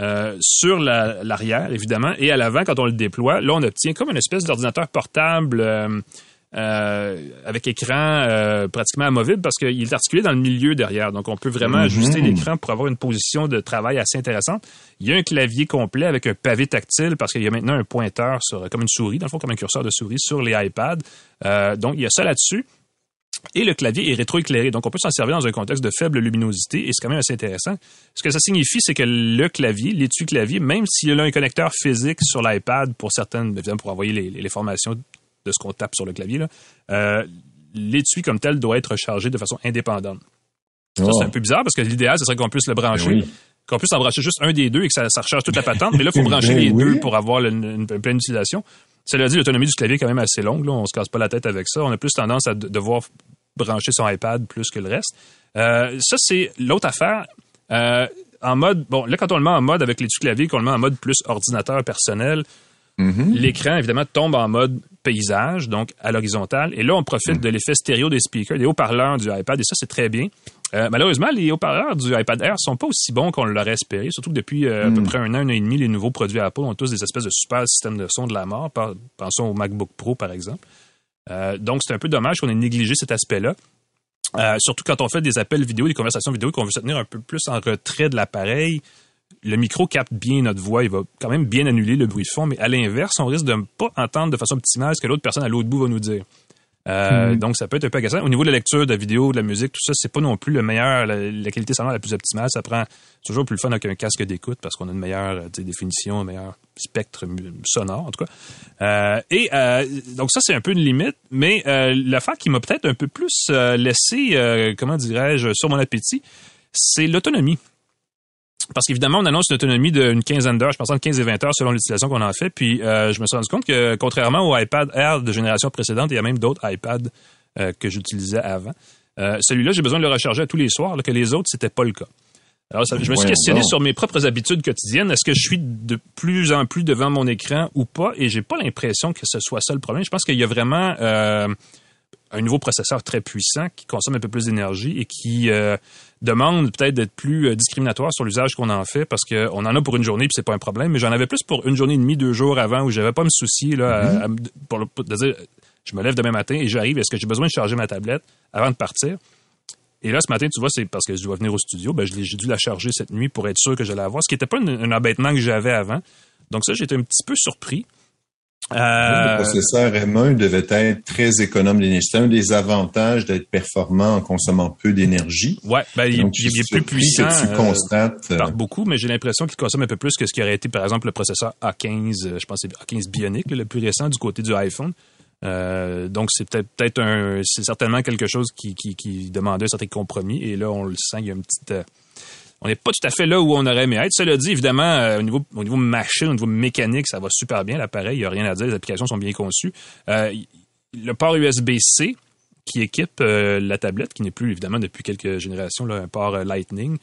euh, sur l'arrière, évidemment, et à l'avant, quand on le déploie, là, on obtient comme une espèce d'ordinateur portable euh, euh, avec écran pratiquement amovible parce qu'il est articulé dans le milieu derrière. Donc, on peut vraiment Mm-hmm. ajuster l'écran pour avoir une position de travail assez intéressante. Il y a un clavier complet avec un pavé tactile parce qu'il y a maintenant un pointeur sur, comme une souris, dans le fond, comme un curseur de souris sur les iPads. donc, il y a ça là-dessus. Et le clavier est rétroéclairé, donc on peut s'en servir dans un contexte de faible luminosité et c'est quand même assez intéressant. Ce que ça signifie, c'est que le clavier, l'étui-clavier, même s'il a un connecteur physique sur l'iPad pour certaines, évidemment pour envoyer les, les formations de ce qu'on tape sur le clavier, euh, l'étui comme tel doit être rechargé de façon indépendante. Ça, Oh. c'est un peu bizarre parce que l'idéal, ce serait qu'on puisse le brancher, oui. qu'on puisse en brancher juste un des deux et que ça, ça recharge toute la patente. Mais là, il faut brancher Ben les oui. deux pour avoir le- une, une pleine utilisation. Cela dit, l'autonomie du clavier est quand même assez longue. Là. On se casse pas la tête avec ça. On a plus tendance à de- devoir brancher son iPad plus que le reste. Euh, ça, c'est l'autre affaire. Euh, en mode, bon, là, quand on le met en mode avec l'étui clavier, qu'on le met en mode plus ordinateur personnel, l'écran, évidemment, tombe en mode paysage, donc à l'horizontale. Et là, on profite de l'effet stéréo des speakers, des haut-parleurs du iPad, et ça, c'est très bien. Euh, malheureusement, les haut-parleurs du iPad Air sont pas aussi bons qu'on l'aurait espéré, surtout que depuis euh, à peu près un an, un an et demi, les nouveaux produits Apple ont tous des espèces de super systèmes de son de la mort. Par- Pensons au MacBook Pro, par exemple. Euh, donc, c'est un peu dommage qu'on ait négligé cet aspect-là. Surtout quand on fait des appels vidéo, des conversations vidéo, qu'on veut se tenir un peu plus en retrait de l'appareil, le micro capte bien notre voix, il va quand même bien annuler le bruit de fond, mais à l'inverse, on risque de ne pas entendre de façon optimale ce que l'autre personne à l'autre bout va nous dire. Euh, Donc, ça peut être un peu agaçant. Au niveau de la lecture, de la vidéo, de la musique, tout ça, c'est pas non plus le meilleur, la, la qualité sonore la plus optimale. Ça prend toujours plus le fun avec un casque d'écoute parce qu'on a une meilleure euh, définition, un meilleur spectre sonore, en tout cas. Euh, et euh, donc, ça, c'est un peu une limite, mais l'affaire qui m'a peut-être un peu plus laissé, comment dirais-je, sur mon appétit, c'est l'autonomie. Parce qu'évidemment, on annonce une autonomie d'une quinzaine d'heures, je pense entre 15 et 20 heures selon l'utilisation qu'on en fait. Puis euh, je me suis rendu compte que contrairement au iPad Air de génération précédente, il y a même d'autres iPads euh, que j'utilisais avant. Euh, Celui-là, j'ai besoin de le recharger à tous les soirs, alors que les autres, c'était pas le cas. Alors, ça- je me suis questionné sur mes propres habitudes quotidiennes. Est-ce que je suis de plus en plus devant mon écran ou pas? Et j'ai pas l'impression que ce soit ça le problème. Je pense qu'il y a vraiment euh, un nouveau processeur très puissant qui consomme un peu plus d'énergie et qui euh, demande peut-être d'être plus euh, discriminatoire sur l'usage qu'on en fait parce qu'on en a pour une journée puis c'est pas un problème. Mais j'en avais plus pour une journée et demie, deux jours avant où j'avais pas à me soucier là, à- à me- pour, le- pour de dire je me lève demain matin et j'arrive. Est-ce que j'ai besoin de charger ma tablette avant de partir? Et là, ce matin, tu vois, c'est parce que je dois venir au studio. Ben, j'ai dû la charger cette nuit pour être sûr que j'allais avoir, ce qui n'était pas un, un embêtement que j'avais avant. Donc ça, j'étais un petit peu surpris. Le Euh, processeur M1 devait être très économe d'énergie. C'est un des avantages d'être performant en consommant peu d'énergie. ouais, ben, il, Donc, il- est plus puissant. que tu euh, constates. euh, par beaucoup, mais j'ai l'impression qu'il consomme un peu plus que ce qui aurait été, par exemple, le processeur A15, euh, je pense que c'est A15 Bionic, le plus récent du côté du iPhone. Euh, donc, c'est peut-être peut-être un, c'est certainement quelque chose qui, qui, qui demandait un certain compromis. Et là, on le sent, il y a une petite, on n'est pas tout à fait là où on aurait aimé être. Cela dit, évidemment, euh, au niveau, au niveau machine, au niveau mécanique, ça va super bien. L'appareil, il n'y a rien à dire. Les applications sont bien conçues. Euh, le port USB-C qui équipe euh, la tablette, qui n'est plus évidemment depuis quelques générations là, un port Lightning,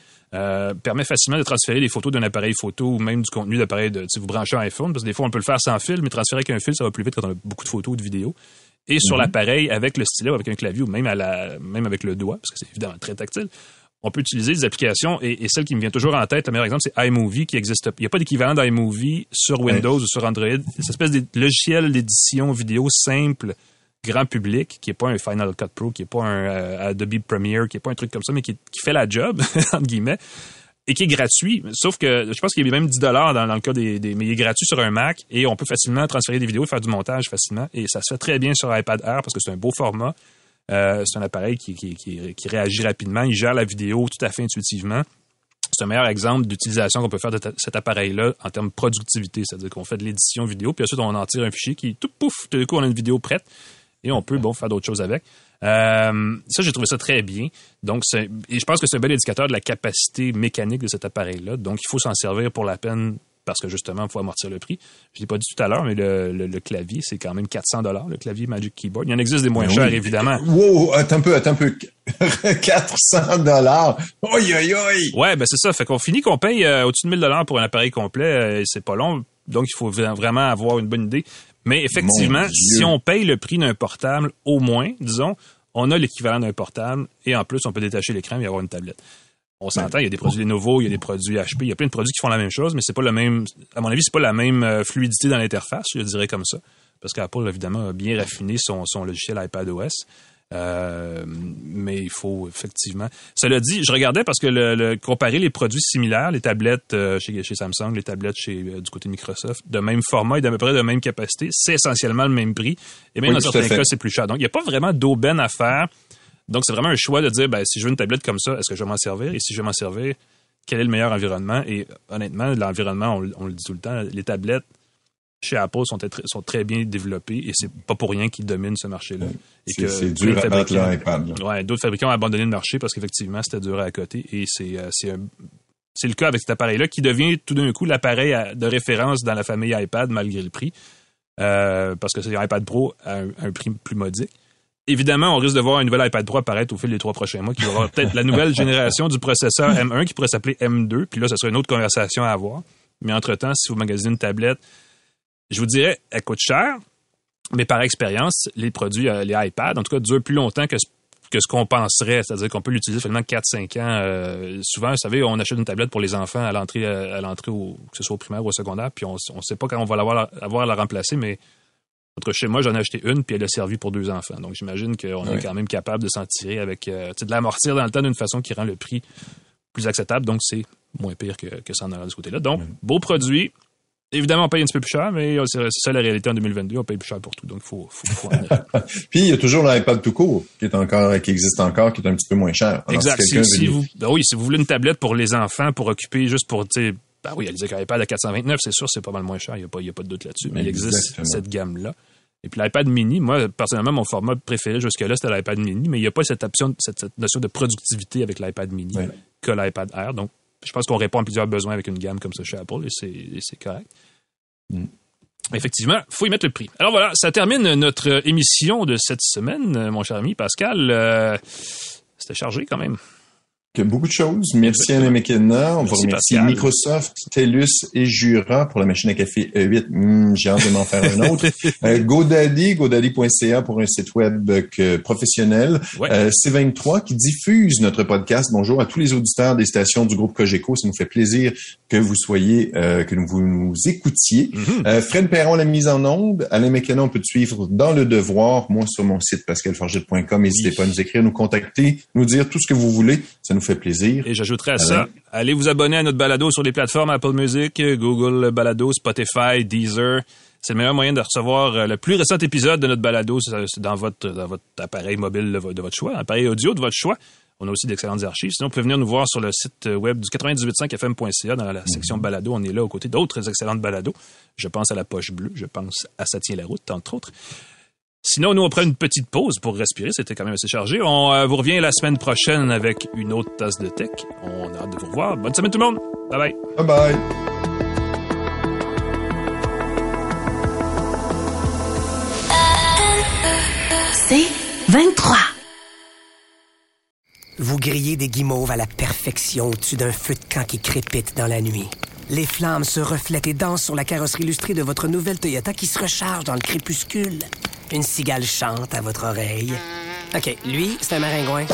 permet facilement de transférer les photos d'un appareil photo ou même du contenu d'appareil de. Si vous branchez un iPhone, parce que des fois on peut le faire sans fil, mais transférer avec un fil, ça va plus vite quand on a beaucoup de photos ou de vidéos. Et sur l'appareil, avec le stylet, ou avec un clavier ou même, à la, même avec le doigt, parce que c'est évidemment très tactile, on peut utiliser des applications et, et celle qui me vient toujours en tête, le meilleur exemple, c'est iMovie qui existe. Il n'y a pas d'équivalent d'iMovie sur Windows ou sur Android. C'est une espèce de logiciel d'édition vidéo simple, grand public, qui n'est pas un Final Cut Pro, qui n'est pas un euh, Adobe Premiere, qui n'est pas un truc comme ça, mais qui, qui fait la job, entre guillemets, et qui est gratuit. Sauf que je pense qu'il y a même 10 dollars dans, dans le cas des, des- Mais il est gratuit sur un Mac et on peut facilement transférer des vidéos, faire du montage facilement. Et ça se fait très bien sur iPad Air parce que c'est un beau format. Euh, c'est un appareil qui, réagit rapidement. Il gère la vidéo tout à fait intuitivement. C'est un meilleur exemple d'utilisation qu'on peut faire de cet appareil-là en termes de productivité. C'est-à-dire qu'on fait de l'édition vidéo, puis ensuite on en tire un fichier qui, tout pouf, tout d'un coup on a une vidéo prête et on peut bon faire d'autres choses avec. Euh, ça, j'ai trouvé ça très bien. Donc, et je pense que c'est un bel indicateur de la capacité mécanique de cet appareil-là. Donc, il faut s'en servir pour la peine parce que justement, il faut amortir le prix. Je l'ai pas dit tout à l'heure, mais le, le- le clavier, c'est quand même 400 dollars, le clavier Magic Keyboard. Il y en existe des moins Ben chers, évidemment. Wow, attends un peu, attends un peu. 400 dollars. Oi, oi, oi. Ouais, ben c'est ça. Fait qu'on finit qu'on paye euh, au-dessus de 1000 dollars pour un appareil complet. euh, et c'est pas long. Donc, il faut vra- vraiment avoir une bonne idée. Mais effectivement, si on paye le prix d'un portable, au moins, disons, on a l'équivalent d'un portable et en plus, on peut détacher l'écran et avoir une tablette. On s'entend, il y a des produits Lenovo, il y a des produits HP, il y a plein de produits qui font la même chose, mais c'est pas le même, à mon avis, c'est pas la même euh, fluidité dans l'interface, je dirais comme ça. Parce qu'Apple, évidemment, a bien raffiné son, son logiciel iPadOS. Euh, mais il faut effectivement. Cela dit, je regardais parce que le, comparer les produits similaires, les tablettes euh, chez, chez, Samsung, les tablettes chez euh, du côté de Microsoft, de même format et d'à peu près de même capacité, c'est essentiellement le même prix. Et même dans certains cas, c'est plus cher. Donc, il n'y a pas vraiment d'aubaine à faire. Donc, c'est vraiment un choix de dire, ben, si je veux une tablette comme ça, est-ce que je vais m'en servir? Et si je vais m'en servir, quel est le meilleur environnement? Et honnêtement, l'environnement, on, on, le dit tout le temps, les tablettes chez Apple sont, sont très bien développés et c'est pas pour rien qu'ils dominent ce marché-là. C'est dur à battre l'iPad. Ouais, d'autres fabricants ont abandonné le marché parce qu'effectivement, c'était dur à côté et c'est euh, c'est le cas avec cet appareil-là qui devient tout d'un coup l'appareil de référence dans la famille iPad malgré le prix. Euh, parce que c'est un iPad Pro à un, prix plus modique. Évidemment, on risque de voir un nouvel iPad Pro apparaître au fil des trois prochains mois, qui va avoir peut-être la nouvelle génération du processeur M1 qui pourrait s'appeler M2, puis là, ce serait une autre conversation à avoir. Mais entre-temps, si vous magasinez une tablette je vous dirais, elle coûte cher, mais par expérience, les produits, euh, les iPads, en tout cas, durent plus longtemps que ce que ce qu'on penserait, c'est-à-dire qu'on peut l'utiliser finalement 4-5 ans. Euh, souvent, vous savez, on achète une tablette pour les enfants à l'entrée, euh, à l'entrée que ce soit au primaire ou au secondaire, puis on ne sait pas quand on va l'avoir, avoir à la remplacer, mais chez moi, j'en ai acheté une, puis elle a servi pour deux enfants. Donc, j'imagine qu'on est quand même capable de s'en tirer avec, euh, de l'amortir dans le temps d'une façon qui rend le prix plus acceptable. Donc, c'est moins pire que, que ça en a de ce côté-là. Donc, beau produit, Évidemment, on paye un petit peu plus cher, mais c'est ça la réalité en 2022. On paye plus cher pour tout, donc il faut, faut, Puis il y a toujours l'iPad tout court qui est encore, qui existe encore, qui est un petit peu moins cher. exact. Si, vous, ben oui, si vous voulez une tablette pour les enfants, pour occuper juste pour, ben oui, elle disait qu'un iPad à 429, c'est sûr, c'est pas mal moins cher. Il n'y a pas, a pas de doute là-dessus. Mais il existe cette gamme-là. Et puis l'iPad mini, moi, personnellement, mon format préféré jusque-là, c'était l'iPad mini, mais il n'y a pas cette option, cette, notion de productivité avec l'iPad mini que l'iPad Air. Donc, je pense qu'on répond à plusieurs besoins avec une gamme comme ça chez Apple et c'est correct. Mm. Effectivement, faut y mettre le prix. Alors voilà, ça termine notre émission de cette semaine, mon cher ami Pascal. Euh, c'était chargé quand même beaucoup de choses. Merci Alain McKenna. On va remercier Microsoft, TELUS et Jura pour la machine à café E8. Hmm, j'ai hâte de m'en faire un autre. euh, GoDaddy, godaddy.ca pour un site web professionnel. Euh, C23 qui diffuse notre podcast. Bonjour à tous les auditeurs des stations du groupe Cogeco. Ça nous fait plaisir que vous soyez, euh, que vous nous écoutiez. Mm-hmm. Euh, Fred Perron, la mise en onde. Alain McKenna, on peut te suivre dans le devoir. Moi, sur mon site pascalforget.com. N'hésitez pas à nous écrire, nous contacter, nous dire tout ce que vous voulez. Ça nous fait plaisir. Et j'ajouterais à ça, allez vous abonner à notre balado sur les plateformes Apple Music, Google Balado, Spotify, Deezer. C'est le meilleur moyen de recevoir euh, le plus récent épisode de notre balado dans votre, dans votre appareil mobile de votre choix, appareil audio de votre choix. On a aussi d'excellentes archives. Sinon, vous pouvez venir nous voir sur le site web du 985fm.ca dans la section balado. On est là aux côtés d'autres excellentes balados. Je pense à la poche bleue, je pense à Ça tient la route, entre autres. Sinon, nous, on prend une petite pause pour respirer. C'était quand même assez chargé. On euh, vous revient la semaine prochaine avec une autre tasse de tech. On a hâte de vous revoir. Bonne semaine tout le monde. Bye bye. Bye bye. C'est 23. Vous grillez des guimauves à la perfection au-dessus d'un feu de camp qui crépite dans la nuit. Les flammes se reflètent et dansent sur la carrosserie illustrée de votre nouvelle Toyota qui se recharge dans le crépuscule. Une cigale chante à votre oreille. OK, lui, c'est un maringouin.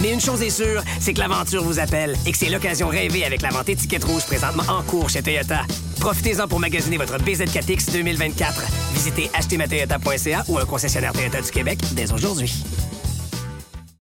Mais une chose est sûre, c'est que l'aventure vous appelle et que c'est l'occasion rêvée avec la vente étiquette rouge présentement en cours chez Toyota. Profitez-en pour magasiner votre BZ4X 2024. Visitez htmatoyota.ca ou un concessionnaire Toyota du Québec dès aujourd'hui.